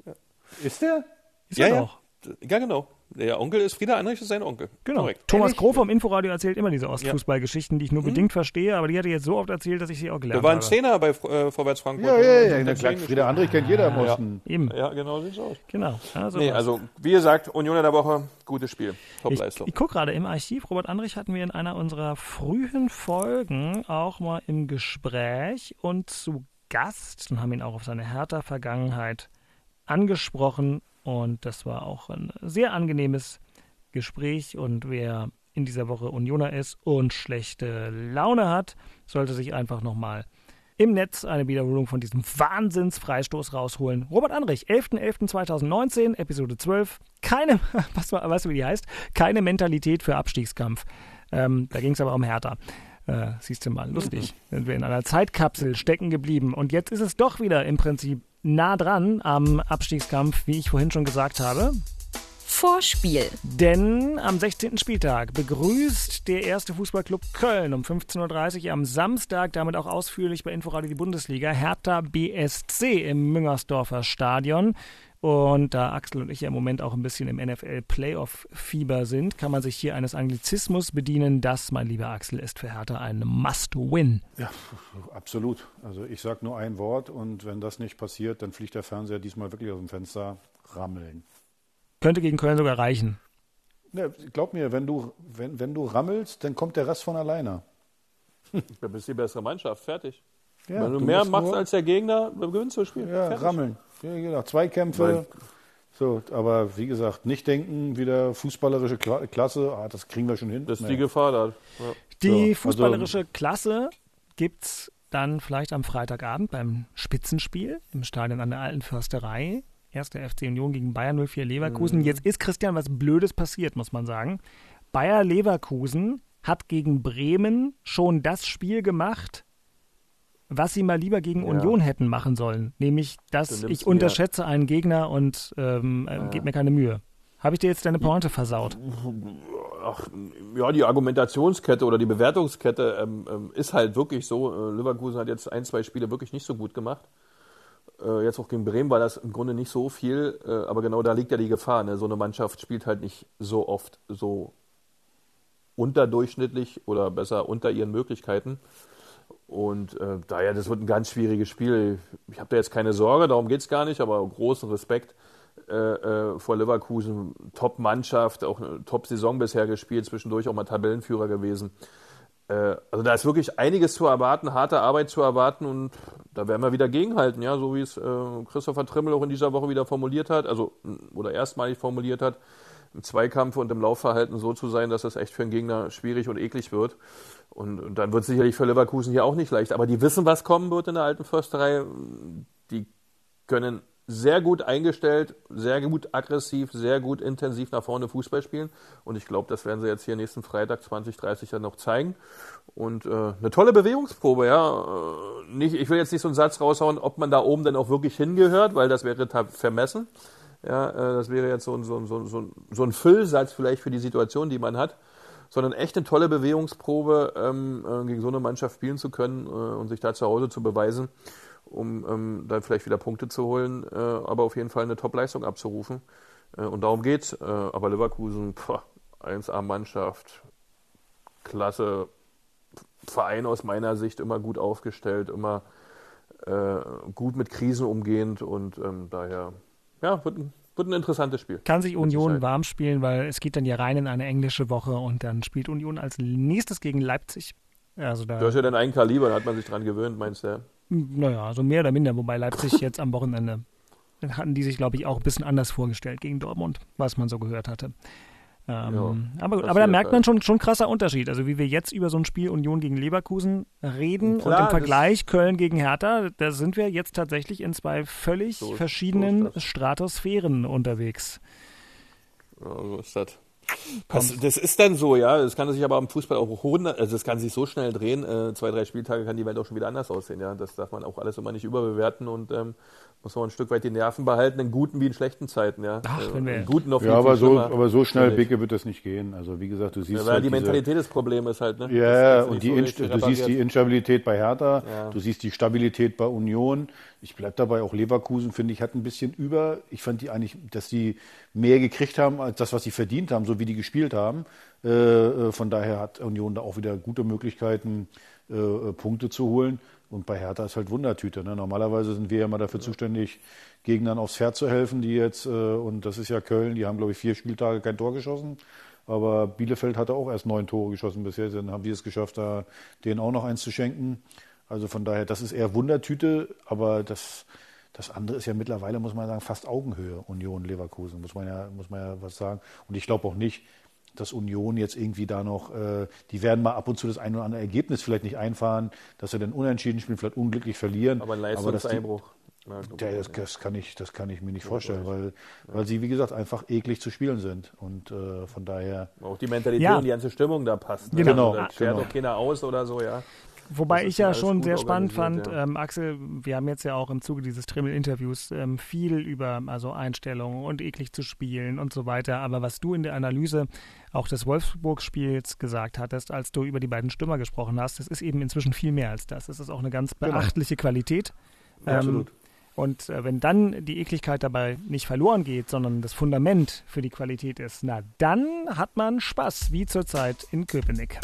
Ist der? Ist er doch. Ja, genau. Der Onkel ist Frieda Andrich, ist sein Onkel. Genau. Korrekt. Thomas Groh vom Inforadio erzählt immer diese Ostfußballgeschichten, die ich nur bedingt verstehe, aber die hat er jetzt so oft erzählt, dass ich sie auch gelernt Der war ein habe. Zehner bei äh, Vorwärts Frankfurt. Ja, ja, ja. Hat klar, Frieder Andrich kennt jeder im Ja. Osten. Eben, Ja, genau sieht's aus. genau. Ja, so Nee, also wie gesagt, Union der Woche, gutes Spiel, ich, Topleistung. ich gucke gerade im Archiv, Robert Andrich hatten wir in einer unserer frühen Folgen auch mal im Gespräch und zu Gast und haben ihn auch auf seine Hertha-Vergangenheit angesprochen und das war auch ein sehr angenehmes Gespräch und wer in dieser Woche Unioner ist und schlechte Laune hat, sollte sich einfach nochmal im Netz eine Wiederholung von diesem Wahnsinnsfreistoß rausholen. Robert Andrich, 11.11.2019, Episode 12. Keine, was, weißt du, wie die heißt? Keine Mentalität für Abstiegskampf. Ähm, da ging es aber um Hertha. Äh, siehst du mal, lustig. Sind wir in einer Zeitkapsel stecken geblieben. Und jetzt ist es doch wieder im Prinzip nah dran am Abstiegskampf, wie ich vorhin schon gesagt habe. Vorspiel. Denn am 16. Spieltag begrüßt der erste Fußballclub Köln um 15.30 Uhr am Samstag, damit auch ausführlich bei Inforadio die Bundesliga, Hertha BSC im Müngersdorfer Stadion. Und da Axel und ich ja im Moment auch ein bisschen im NFL-Playoff-Fieber sind, kann man sich hier eines Anglizismus bedienen. Das, mein lieber Axel, ist für Hertha ein Must-Win. Ja, absolut. Also ich sage nur ein Wort und wenn das nicht passiert, dann fliegt der Fernseher diesmal wirklich aus dem Fenster rammeln. Könnte gegen Köln sogar reichen. Ja, glaub mir, wenn du, wenn, wenn du rammelst, dann kommt der Rest von alleine. Du bist die bessere Mannschaft, fertig. Ja, Wenn du, du mehr machst nur- als der Gegner, dann gewinnst du das Spiel. Ja, Fertig. rammeln. Ja, genau. Zweikämpfe. Weil- So, aber wie gesagt, nicht denken, wieder fußballerische Kla Klasse, ah, das kriegen wir schon hin. Das ist Nee. die Gefahr da. Ja. Die So, also- fußballerische Klasse gibt's dann vielleicht am Freitagabend beim Spitzenspiel im Stadion an der Alten Försterei. Erste FC Union gegen Bayern 04 Leverkusen. Jetzt ist Christian was Blödes passiert, muss man sagen. Bayer Leverkusen hat gegen Bremen schon das Spiel gemacht, was sie mal lieber gegen Ja. Union hätten machen sollen. Nämlich, dass ich mir- unterschätze einen Gegner und ähm, äh, gebe mir keine Mühe. Habe ich dir jetzt deine Pointe versaut? Ach, ja, die Argumentationskette oder die Bewertungskette ähm, ähm, ist halt wirklich so. Äh, Leverkusen hat jetzt ein, zwei Spiele wirklich nicht so gut gemacht. Äh, jetzt auch gegen Bremen war das im Grunde nicht so viel, äh, aber genau da liegt ja die Gefahr. Ne? So eine Mannschaft spielt halt nicht so oft so unterdurchschnittlich oder besser unter ihren Möglichkeiten. Und äh, daher, das wird ein ganz schwieriges Spiel. Ich habe da jetzt keine Sorge, darum geht es gar nicht, aber großen Respekt äh, äh, vor Leverkusen. Top-Mannschaft, auch eine Top-Saison bisher gespielt, zwischendurch auch mal Tabellenführer gewesen. Äh, also da ist wirklich einiges zu erwarten, harte Arbeit zu erwarten und da werden wir wieder gegenhalten, ja, so wie es äh, Christopher Trimmel auch in dieser Woche wieder formuliert hat, also oder erstmalig formuliert hat, im Zweikampf und im Laufverhalten so zu sein, dass das echt für einen Gegner schwierig und eklig wird. Und, und dann wird es sicherlich für Leverkusen hier auch nicht leicht. Aber die wissen, was kommen wird in der alten Försterei. Die können sehr gut eingestellt, sehr gut aggressiv, sehr gut intensiv nach vorne Fußball spielen. Und ich glaube, das werden sie jetzt hier nächsten Freitag 2030 dann noch zeigen. Und äh, eine tolle Bewegungsprobe, ja. Äh, nicht, ich will jetzt nicht so einen Satz raushauen, ob man da oben denn auch wirklich hingehört, weil das wäre vermessen. Ja, äh, das wäre jetzt so, ein, so, ein, so ein- so ein Füllsatz vielleicht für die Situation, die man hat. Sondern echt eine tolle Bewegungsprobe, ähm, äh, gegen so eine Mannschaft spielen zu können äh, und sich da zu Hause zu beweisen, um ähm, dann vielleicht wieder Punkte zu holen, äh, aber auf jeden Fall eine Top-Leistung abzurufen. Äh, und darum geht's. Äh, aber Leverkusen, boah, 1A-Mannschaft, klasse Verein aus meiner Sicht, immer gut aufgestellt, immer äh, gut mit Krisen umgehend und ähm, daher, ja, wird ein, wird ein interessantes Spiel. Kann sich Union warm spielen, weil es geht dann ja rein in eine englische Woche und dann spielt Union als nächstes gegen Leipzig. Also da, Du hast ja dann ein Kaliber, da hat man sich dran gewöhnt, meinst du? naja, so mehr oder minder, wobei Leipzig jetzt am Wochenende dann hatten die sich, glaube ich, auch ein bisschen anders vorgestellt gegen Dortmund, was man so gehört hatte. Ähm, Ja, aber aber da merkt man halt. schon, schon krasser Unterschied. Also wie wir jetzt über so ein Spiel Union gegen Leverkusen reden Klar, und im Vergleich Köln gegen Hertha, da sind wir jetzt tatsächlich in zwei völlig So verschiedenen so. Stratosphären unterwegs. Ja, so ist das. Das, das ist dann so, ja. Das kann sich aber am Fußball auch holen, also das kann sich so schnell drehen. Äh, zwei, drei Spieltage kann die Welt auch schon wieder anders aussehen, ja. Das darf man auch alles immer nicht überbewerten und ähm, muss man ein Stück weit die Nerven behalten, in guten wie in schlechten Zeiten, ja. Ach, Äh, wenn wir- in guten noch viel, Ja, aber so, schlimmer, aber so schnell. Bicke, wird das nicht gehen. Also wie gesagt, du siehst Ja, weil halt die diese- Mentalität des Problems ist halt, ne? Ja, Das ist und die so du siehst die. Instabilität bei Hertha, Ja. du siehst die Stabilität bei Union. Ich bleib dabei, auch Leverkusen, finde ich, hat ein bisschen über. Ich fand die eigentlich, dass die mehr gekriegt haben als das, was sie verdient haben, so wie die gespielt haben. Äh, äh, von daher hat Union da auch wieder gute Möglichkeiten, äh, Punkte zu holen. Und bei Hertha ist halt Wundertüte. Ne? Normalerweise sind wir ja mal dafür zuständig, Gegnern aufs Pferd zu helfen, die jetzt, äh, und das ist ja Köln, die haben, glaube ich, vier Spieltage kein Tor geschossen. Aber Bielefeld hatte auch erst neun Tore geschossen bisher. Dann haben wir es geschafft, da denen auch noch eins zu schenken. Also von daher, das ist eher Wundertüte, aber das, das andere ist ja mittlerweile, muss man sagen, fast Augenhöhe, Union, Leverkusen, muss man ja, muss man ja was sagen. Und ich glaube auch nicht, dass Union jetzt irgendwie da noch, äh, die werden mal ab und zu das ein oder andere Ergebnis vielleicht nicht einfahren, dass sie dann unentschieden spielen, vielleicht unglücklich verlieren. Aber ein Leistungseinbruch. Ja, glaub Ja, das, das, kann ich, das kann ich mir nicht vorstellen, weil, weil sie, wie gesagt, einfach eklig zu spielen sind. Und äh, von daher, Auch die Mentalität Ja. und die ganze Stimmung da passt. Ne? Genau. Also, da schert Genau. auch keiner aus oder so, ja. Wobei Das ich ja schon sehr spannend fand, ja. ähm, Axel, wir haben jetzt ja auch im Zuge dieses Trimmel-Interviews ähm, viel über also Einstellungen und eklig zu spielen und so weiter. Aber was du in der Analyse auch des Wolfsburg-Spiels gesagt hattest, als du über die beiden Stürmer gesprochen hast, das ist eben inzwischen viel mehr als das. Es ist auch eine ganz beachtliche Qualität. Ähm, Absolut. Und äh, wenn dann die Ekligkeit dabei nicht verloren geht, sondern das Fundament für die Qualität ist, na dann hat man Spaß, wie zurzeit in Köpenick.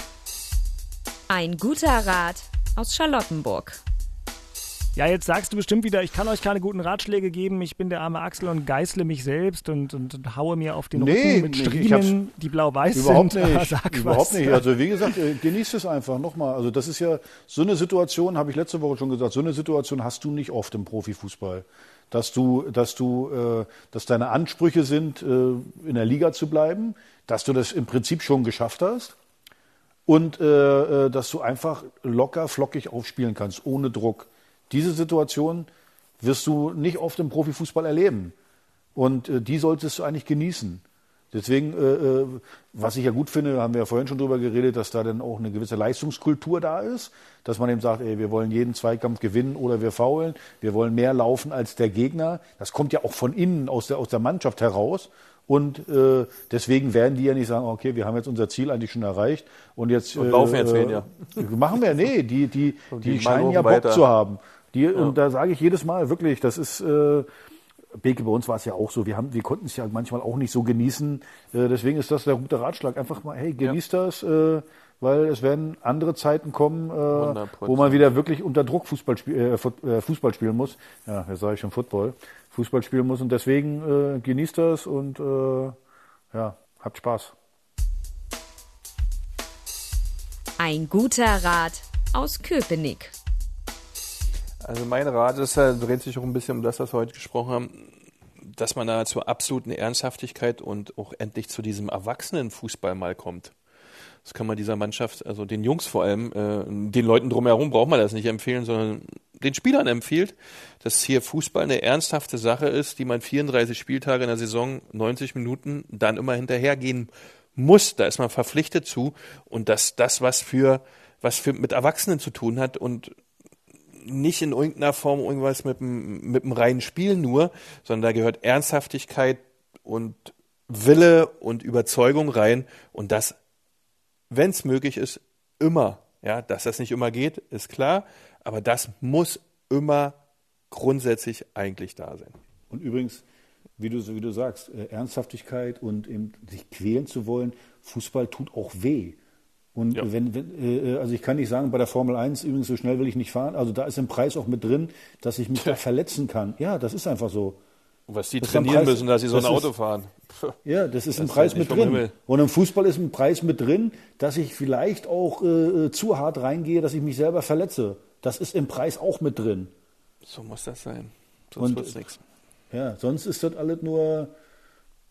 Ein guter Rat aus Charlottenburg. Ja, jetzt sagst du bestimmt wieder, ich kann euch keine guten Ratschläge geben, ich bin der arme Axel und geißle mich selbst und, und, und haue mir auf den Nee, Rücken mit nee, ich hab's Striemen, die blau-weiß Überhaupt sind. nicht. Sag überhaupt was. nicht. Also wie gesagt, äh, genießt es einfach nochmal. Also das ist ja so eine Situation, habe ich letzte Woche schon gesagt, so eine Situation hast du nicht oft im Profifußball. Dass du, dass du, äh, dass deine Ansprüche sind, äh, in der Liga zu bleiben, dass du das im Prinzip schon geschafft hast und äh, äh, dass du einfach locker, flockig aufspielen kannst, ohne Druck. Diese Situation wirst du nicht oft im Profifußball erleben. Und äh, die solltest du eigentlich genießen. Deswegen, äh, äh, was ich ja gut finde, haben wir ja vorhin schon drüber geredet, dass da dann auch eine gewisse Leistungskultur da ist, dass man eben sagt, ey, wir wollen jeden Zweikampf gewinnen oder wir faulen, wir wollen mehr laufen als der Gegner. Das kommt ja auch von innen aus der, aus der Mannschaft heraus. Und äh, deswegen werden die ja nicht sagen, okay, wir haben jetzt unser Ziel eigentlich schon erreicht und jetzt Und laufen jetzt weniger. Machen wir, nee, die, die, die, die scheinen ja Bock weiter. zu haben. Die, Und da sage ich jedes Mal wirklich, das ist, äh, Beke, bei uns war es ja auch so, wir, haben, wir konnten es ja manchmal auch nicht so genießen. Äh, deswegen ist das der gute Ratschlag. Einfach mal, hey, genießt das, äh, weil es werden andere Zeiten kommen, äh, 100%. wo man wieder wirklich unter Druck Fußball, spiel, äh, äh, Fußball spielen muss. Ja, jetzt sage ich schon Football. Fußball spielen muss und deswegen äh, genießt das und äh, ja, habt Spaß. Ein guter Rat aus Köpenick. Also mein Rat ist, äh, dreht sich auch ein bisschen um das, was wir heute gesprochen haben, dass man da zur absoluten Ernsthaftigkeit und auch endlich zu diesem Erwachsenenfußball mal kommt. Das kann man dieser Mannschaft, also den Jungs vor allem, äh, den Leuten drumherum braucht man das nicht empfehlen, sondern den Spielern empfiehlt, dass hier Fußball eine ernsthafte Sache ist, die man 34 Spieltage in der Saison, 90 Minuten, dann immer hinterhergehen muss. Da ist man verpflichtet zu und dass das was für was für mit Erwachsenen zu tun hat und nicht in irgendeiner Form irgendwas mit dem, mit dem reinen Spiel nur, sondern da gehört Ernsthaftigkeit und Wille und Überzeugung rein und das, wenn es möglich ist, immer. Ja, dass das nicht immer geht, ist klar, aber das muss immer grundsätzlich eigentlich da sein. Und übrigens, wie du, wie du sagst, äh, Ernsthaftigkeit und eben sich quälen zu wollen, Fußball tut auch weh. Und Ja. wenn, wenn äh, also ich kann nicht sagen, bei der Formel 1 übrigens so schnell will ich nicht fahren. Also da ist im Preis auch mit drin, dass ich mich da verletzen kann. Ja, das ist einfach so. Und was die Das ist trainieren Preis- müssen, dass sie so ein das ist- Auto fahren. Ja, das ist im ist Preis nicht mit drin. Himmel. Und im Fußball ist ein Preis mit drin, dass ich vielleicht auch äh, zu hart reingehe, dass ich mich selber verletze. Das ist im Preis auch mit drin. So muss das sein. Sonst Und- wird's nichts. Ja, sonst ist das alles nur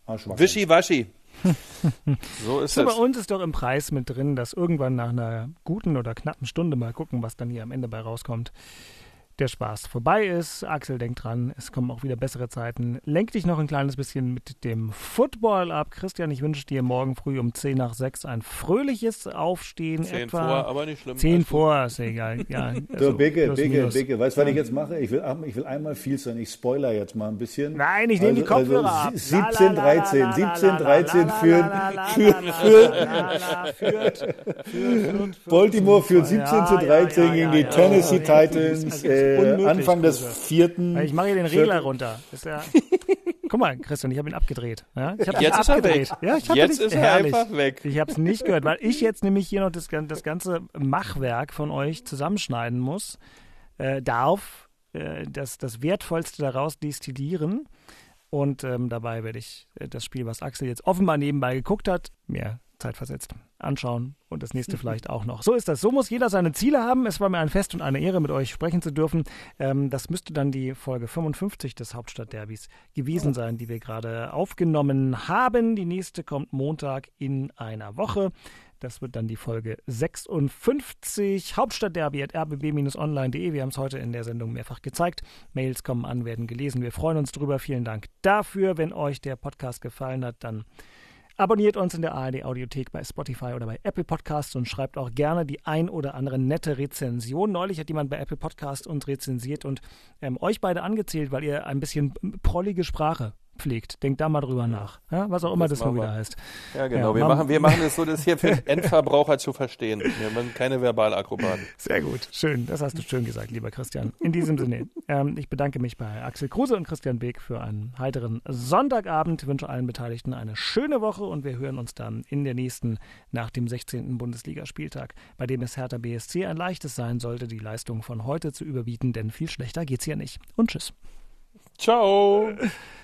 Arschwasser. Wischiwaschi. so ist So, bei es. uns ist doch im Preis mit drin, dass irgendwann nach einer guten oder knappen Stunde mal gucken, was dann hier am Ende bei rauskommt. Der Spaß vorbei ist. Axel denkt dran, es kommen auch wieder bessere Zeiten. Lenk dich noch ein kleines bisschen mit dem Football ab. Christian, ich wünsche dir morgen früh um 10 nach 6 ein fröhliches Aufstehen. Zehn etwa vor, aber nicht schlimm. 10 Alles gut. vor, ist ja egal. Ja, So, also plus, Beke, minus. Beke, weißt du, was ich jetzt mache? Ich will, ich will einmal viel sein. Ich spoiler jetzt mal ein bisschen. Nein, ich nehme die Also- also Kopfhörer ab. sie- 17, 13, 17, 13 führen, für, Baltimore führt 17 zu Ja, ja, 13 ja, gegen die. Tennessee Titans. Unmöglich, Äh, Anfang des vierten. Ich mache hier den Regler runter. Ist ja Guck mal, Christian, ich habe ihn abgedreht. Ja? Ich hab ihn Jetzt ist er abgedreht. weg. Ja, ich hab Jetzt ihn, ist er herrlich. einfach weg. Ich habe es nicht gehört, weil ich jetzt nämlich hier noch das, das ganze Machwerk von euch zusammenschneiden muss. Äh, darf äh, das, das Wertvollste daraus destillieren. Und ähm, dabei werde ich äh, das Spiel, was Axel jetzt offenbar nebenbei geguckt hat, mir zeitversetzt anschauen und das nächste vielleicht auch noch. So ist das. So muss jeder seine Ziele haben. Es war mir ein Fest und eine Ehre, mit euch sprechen zu dürfen. Ähm, das müsste dann die Folge 55 des Hauptstadtderbys gewesen sein, die wir gerade aufgenommen haben. Die nächste kommt Montag in einer Woche. Das wird dann die Folge 56. Hauptstadtderby at rbb-online.de. Wir haben es heute in der Sendung mehrfach gezeigt. Mails kommen an, werden gelesen. Wir freuen uns drüber. Vielen Dank dafür. Wenn euch der Podcast gefallen hat, dann Abonniert uns in der ARD Audiothek bei Spotify oder bei Apple Podcasts und schreibt auch gerne die ein oder andere nette Rezension. Neulich hat jemand bei Apple Podcast uns rezensiert und ähm, euch beide angezählt, weil ihr ein bisschen prollige Sprache pflegt. Denkt da mal drüber nach. Ja, was auch immer das, das so wieder heißt. Ja, genau. Ja, wir, machen, wir machen es so, das hier für Endverbraucher zu verstehen. Wir machen keine Verbalakrobaten. Sehr gut. Schön. Das hast du schön gesagt, lieber Christian. In diesem Sinne, ähm, ich bedanke mich bei Axel Kruse und Christian Beek für einen heiteren Sonntagabend. Ich wünsche allen Beteiligten eine schöne Woche und wir hören uns dann in der nächsten nach dem 16. Bundesligaspieltag, bei dem es Hertha BSC ein leichtes sein sollte, die Leistung von heute zu überbieten, denn viel schlechter geht's hier nicht. Und tschüss. Ciao.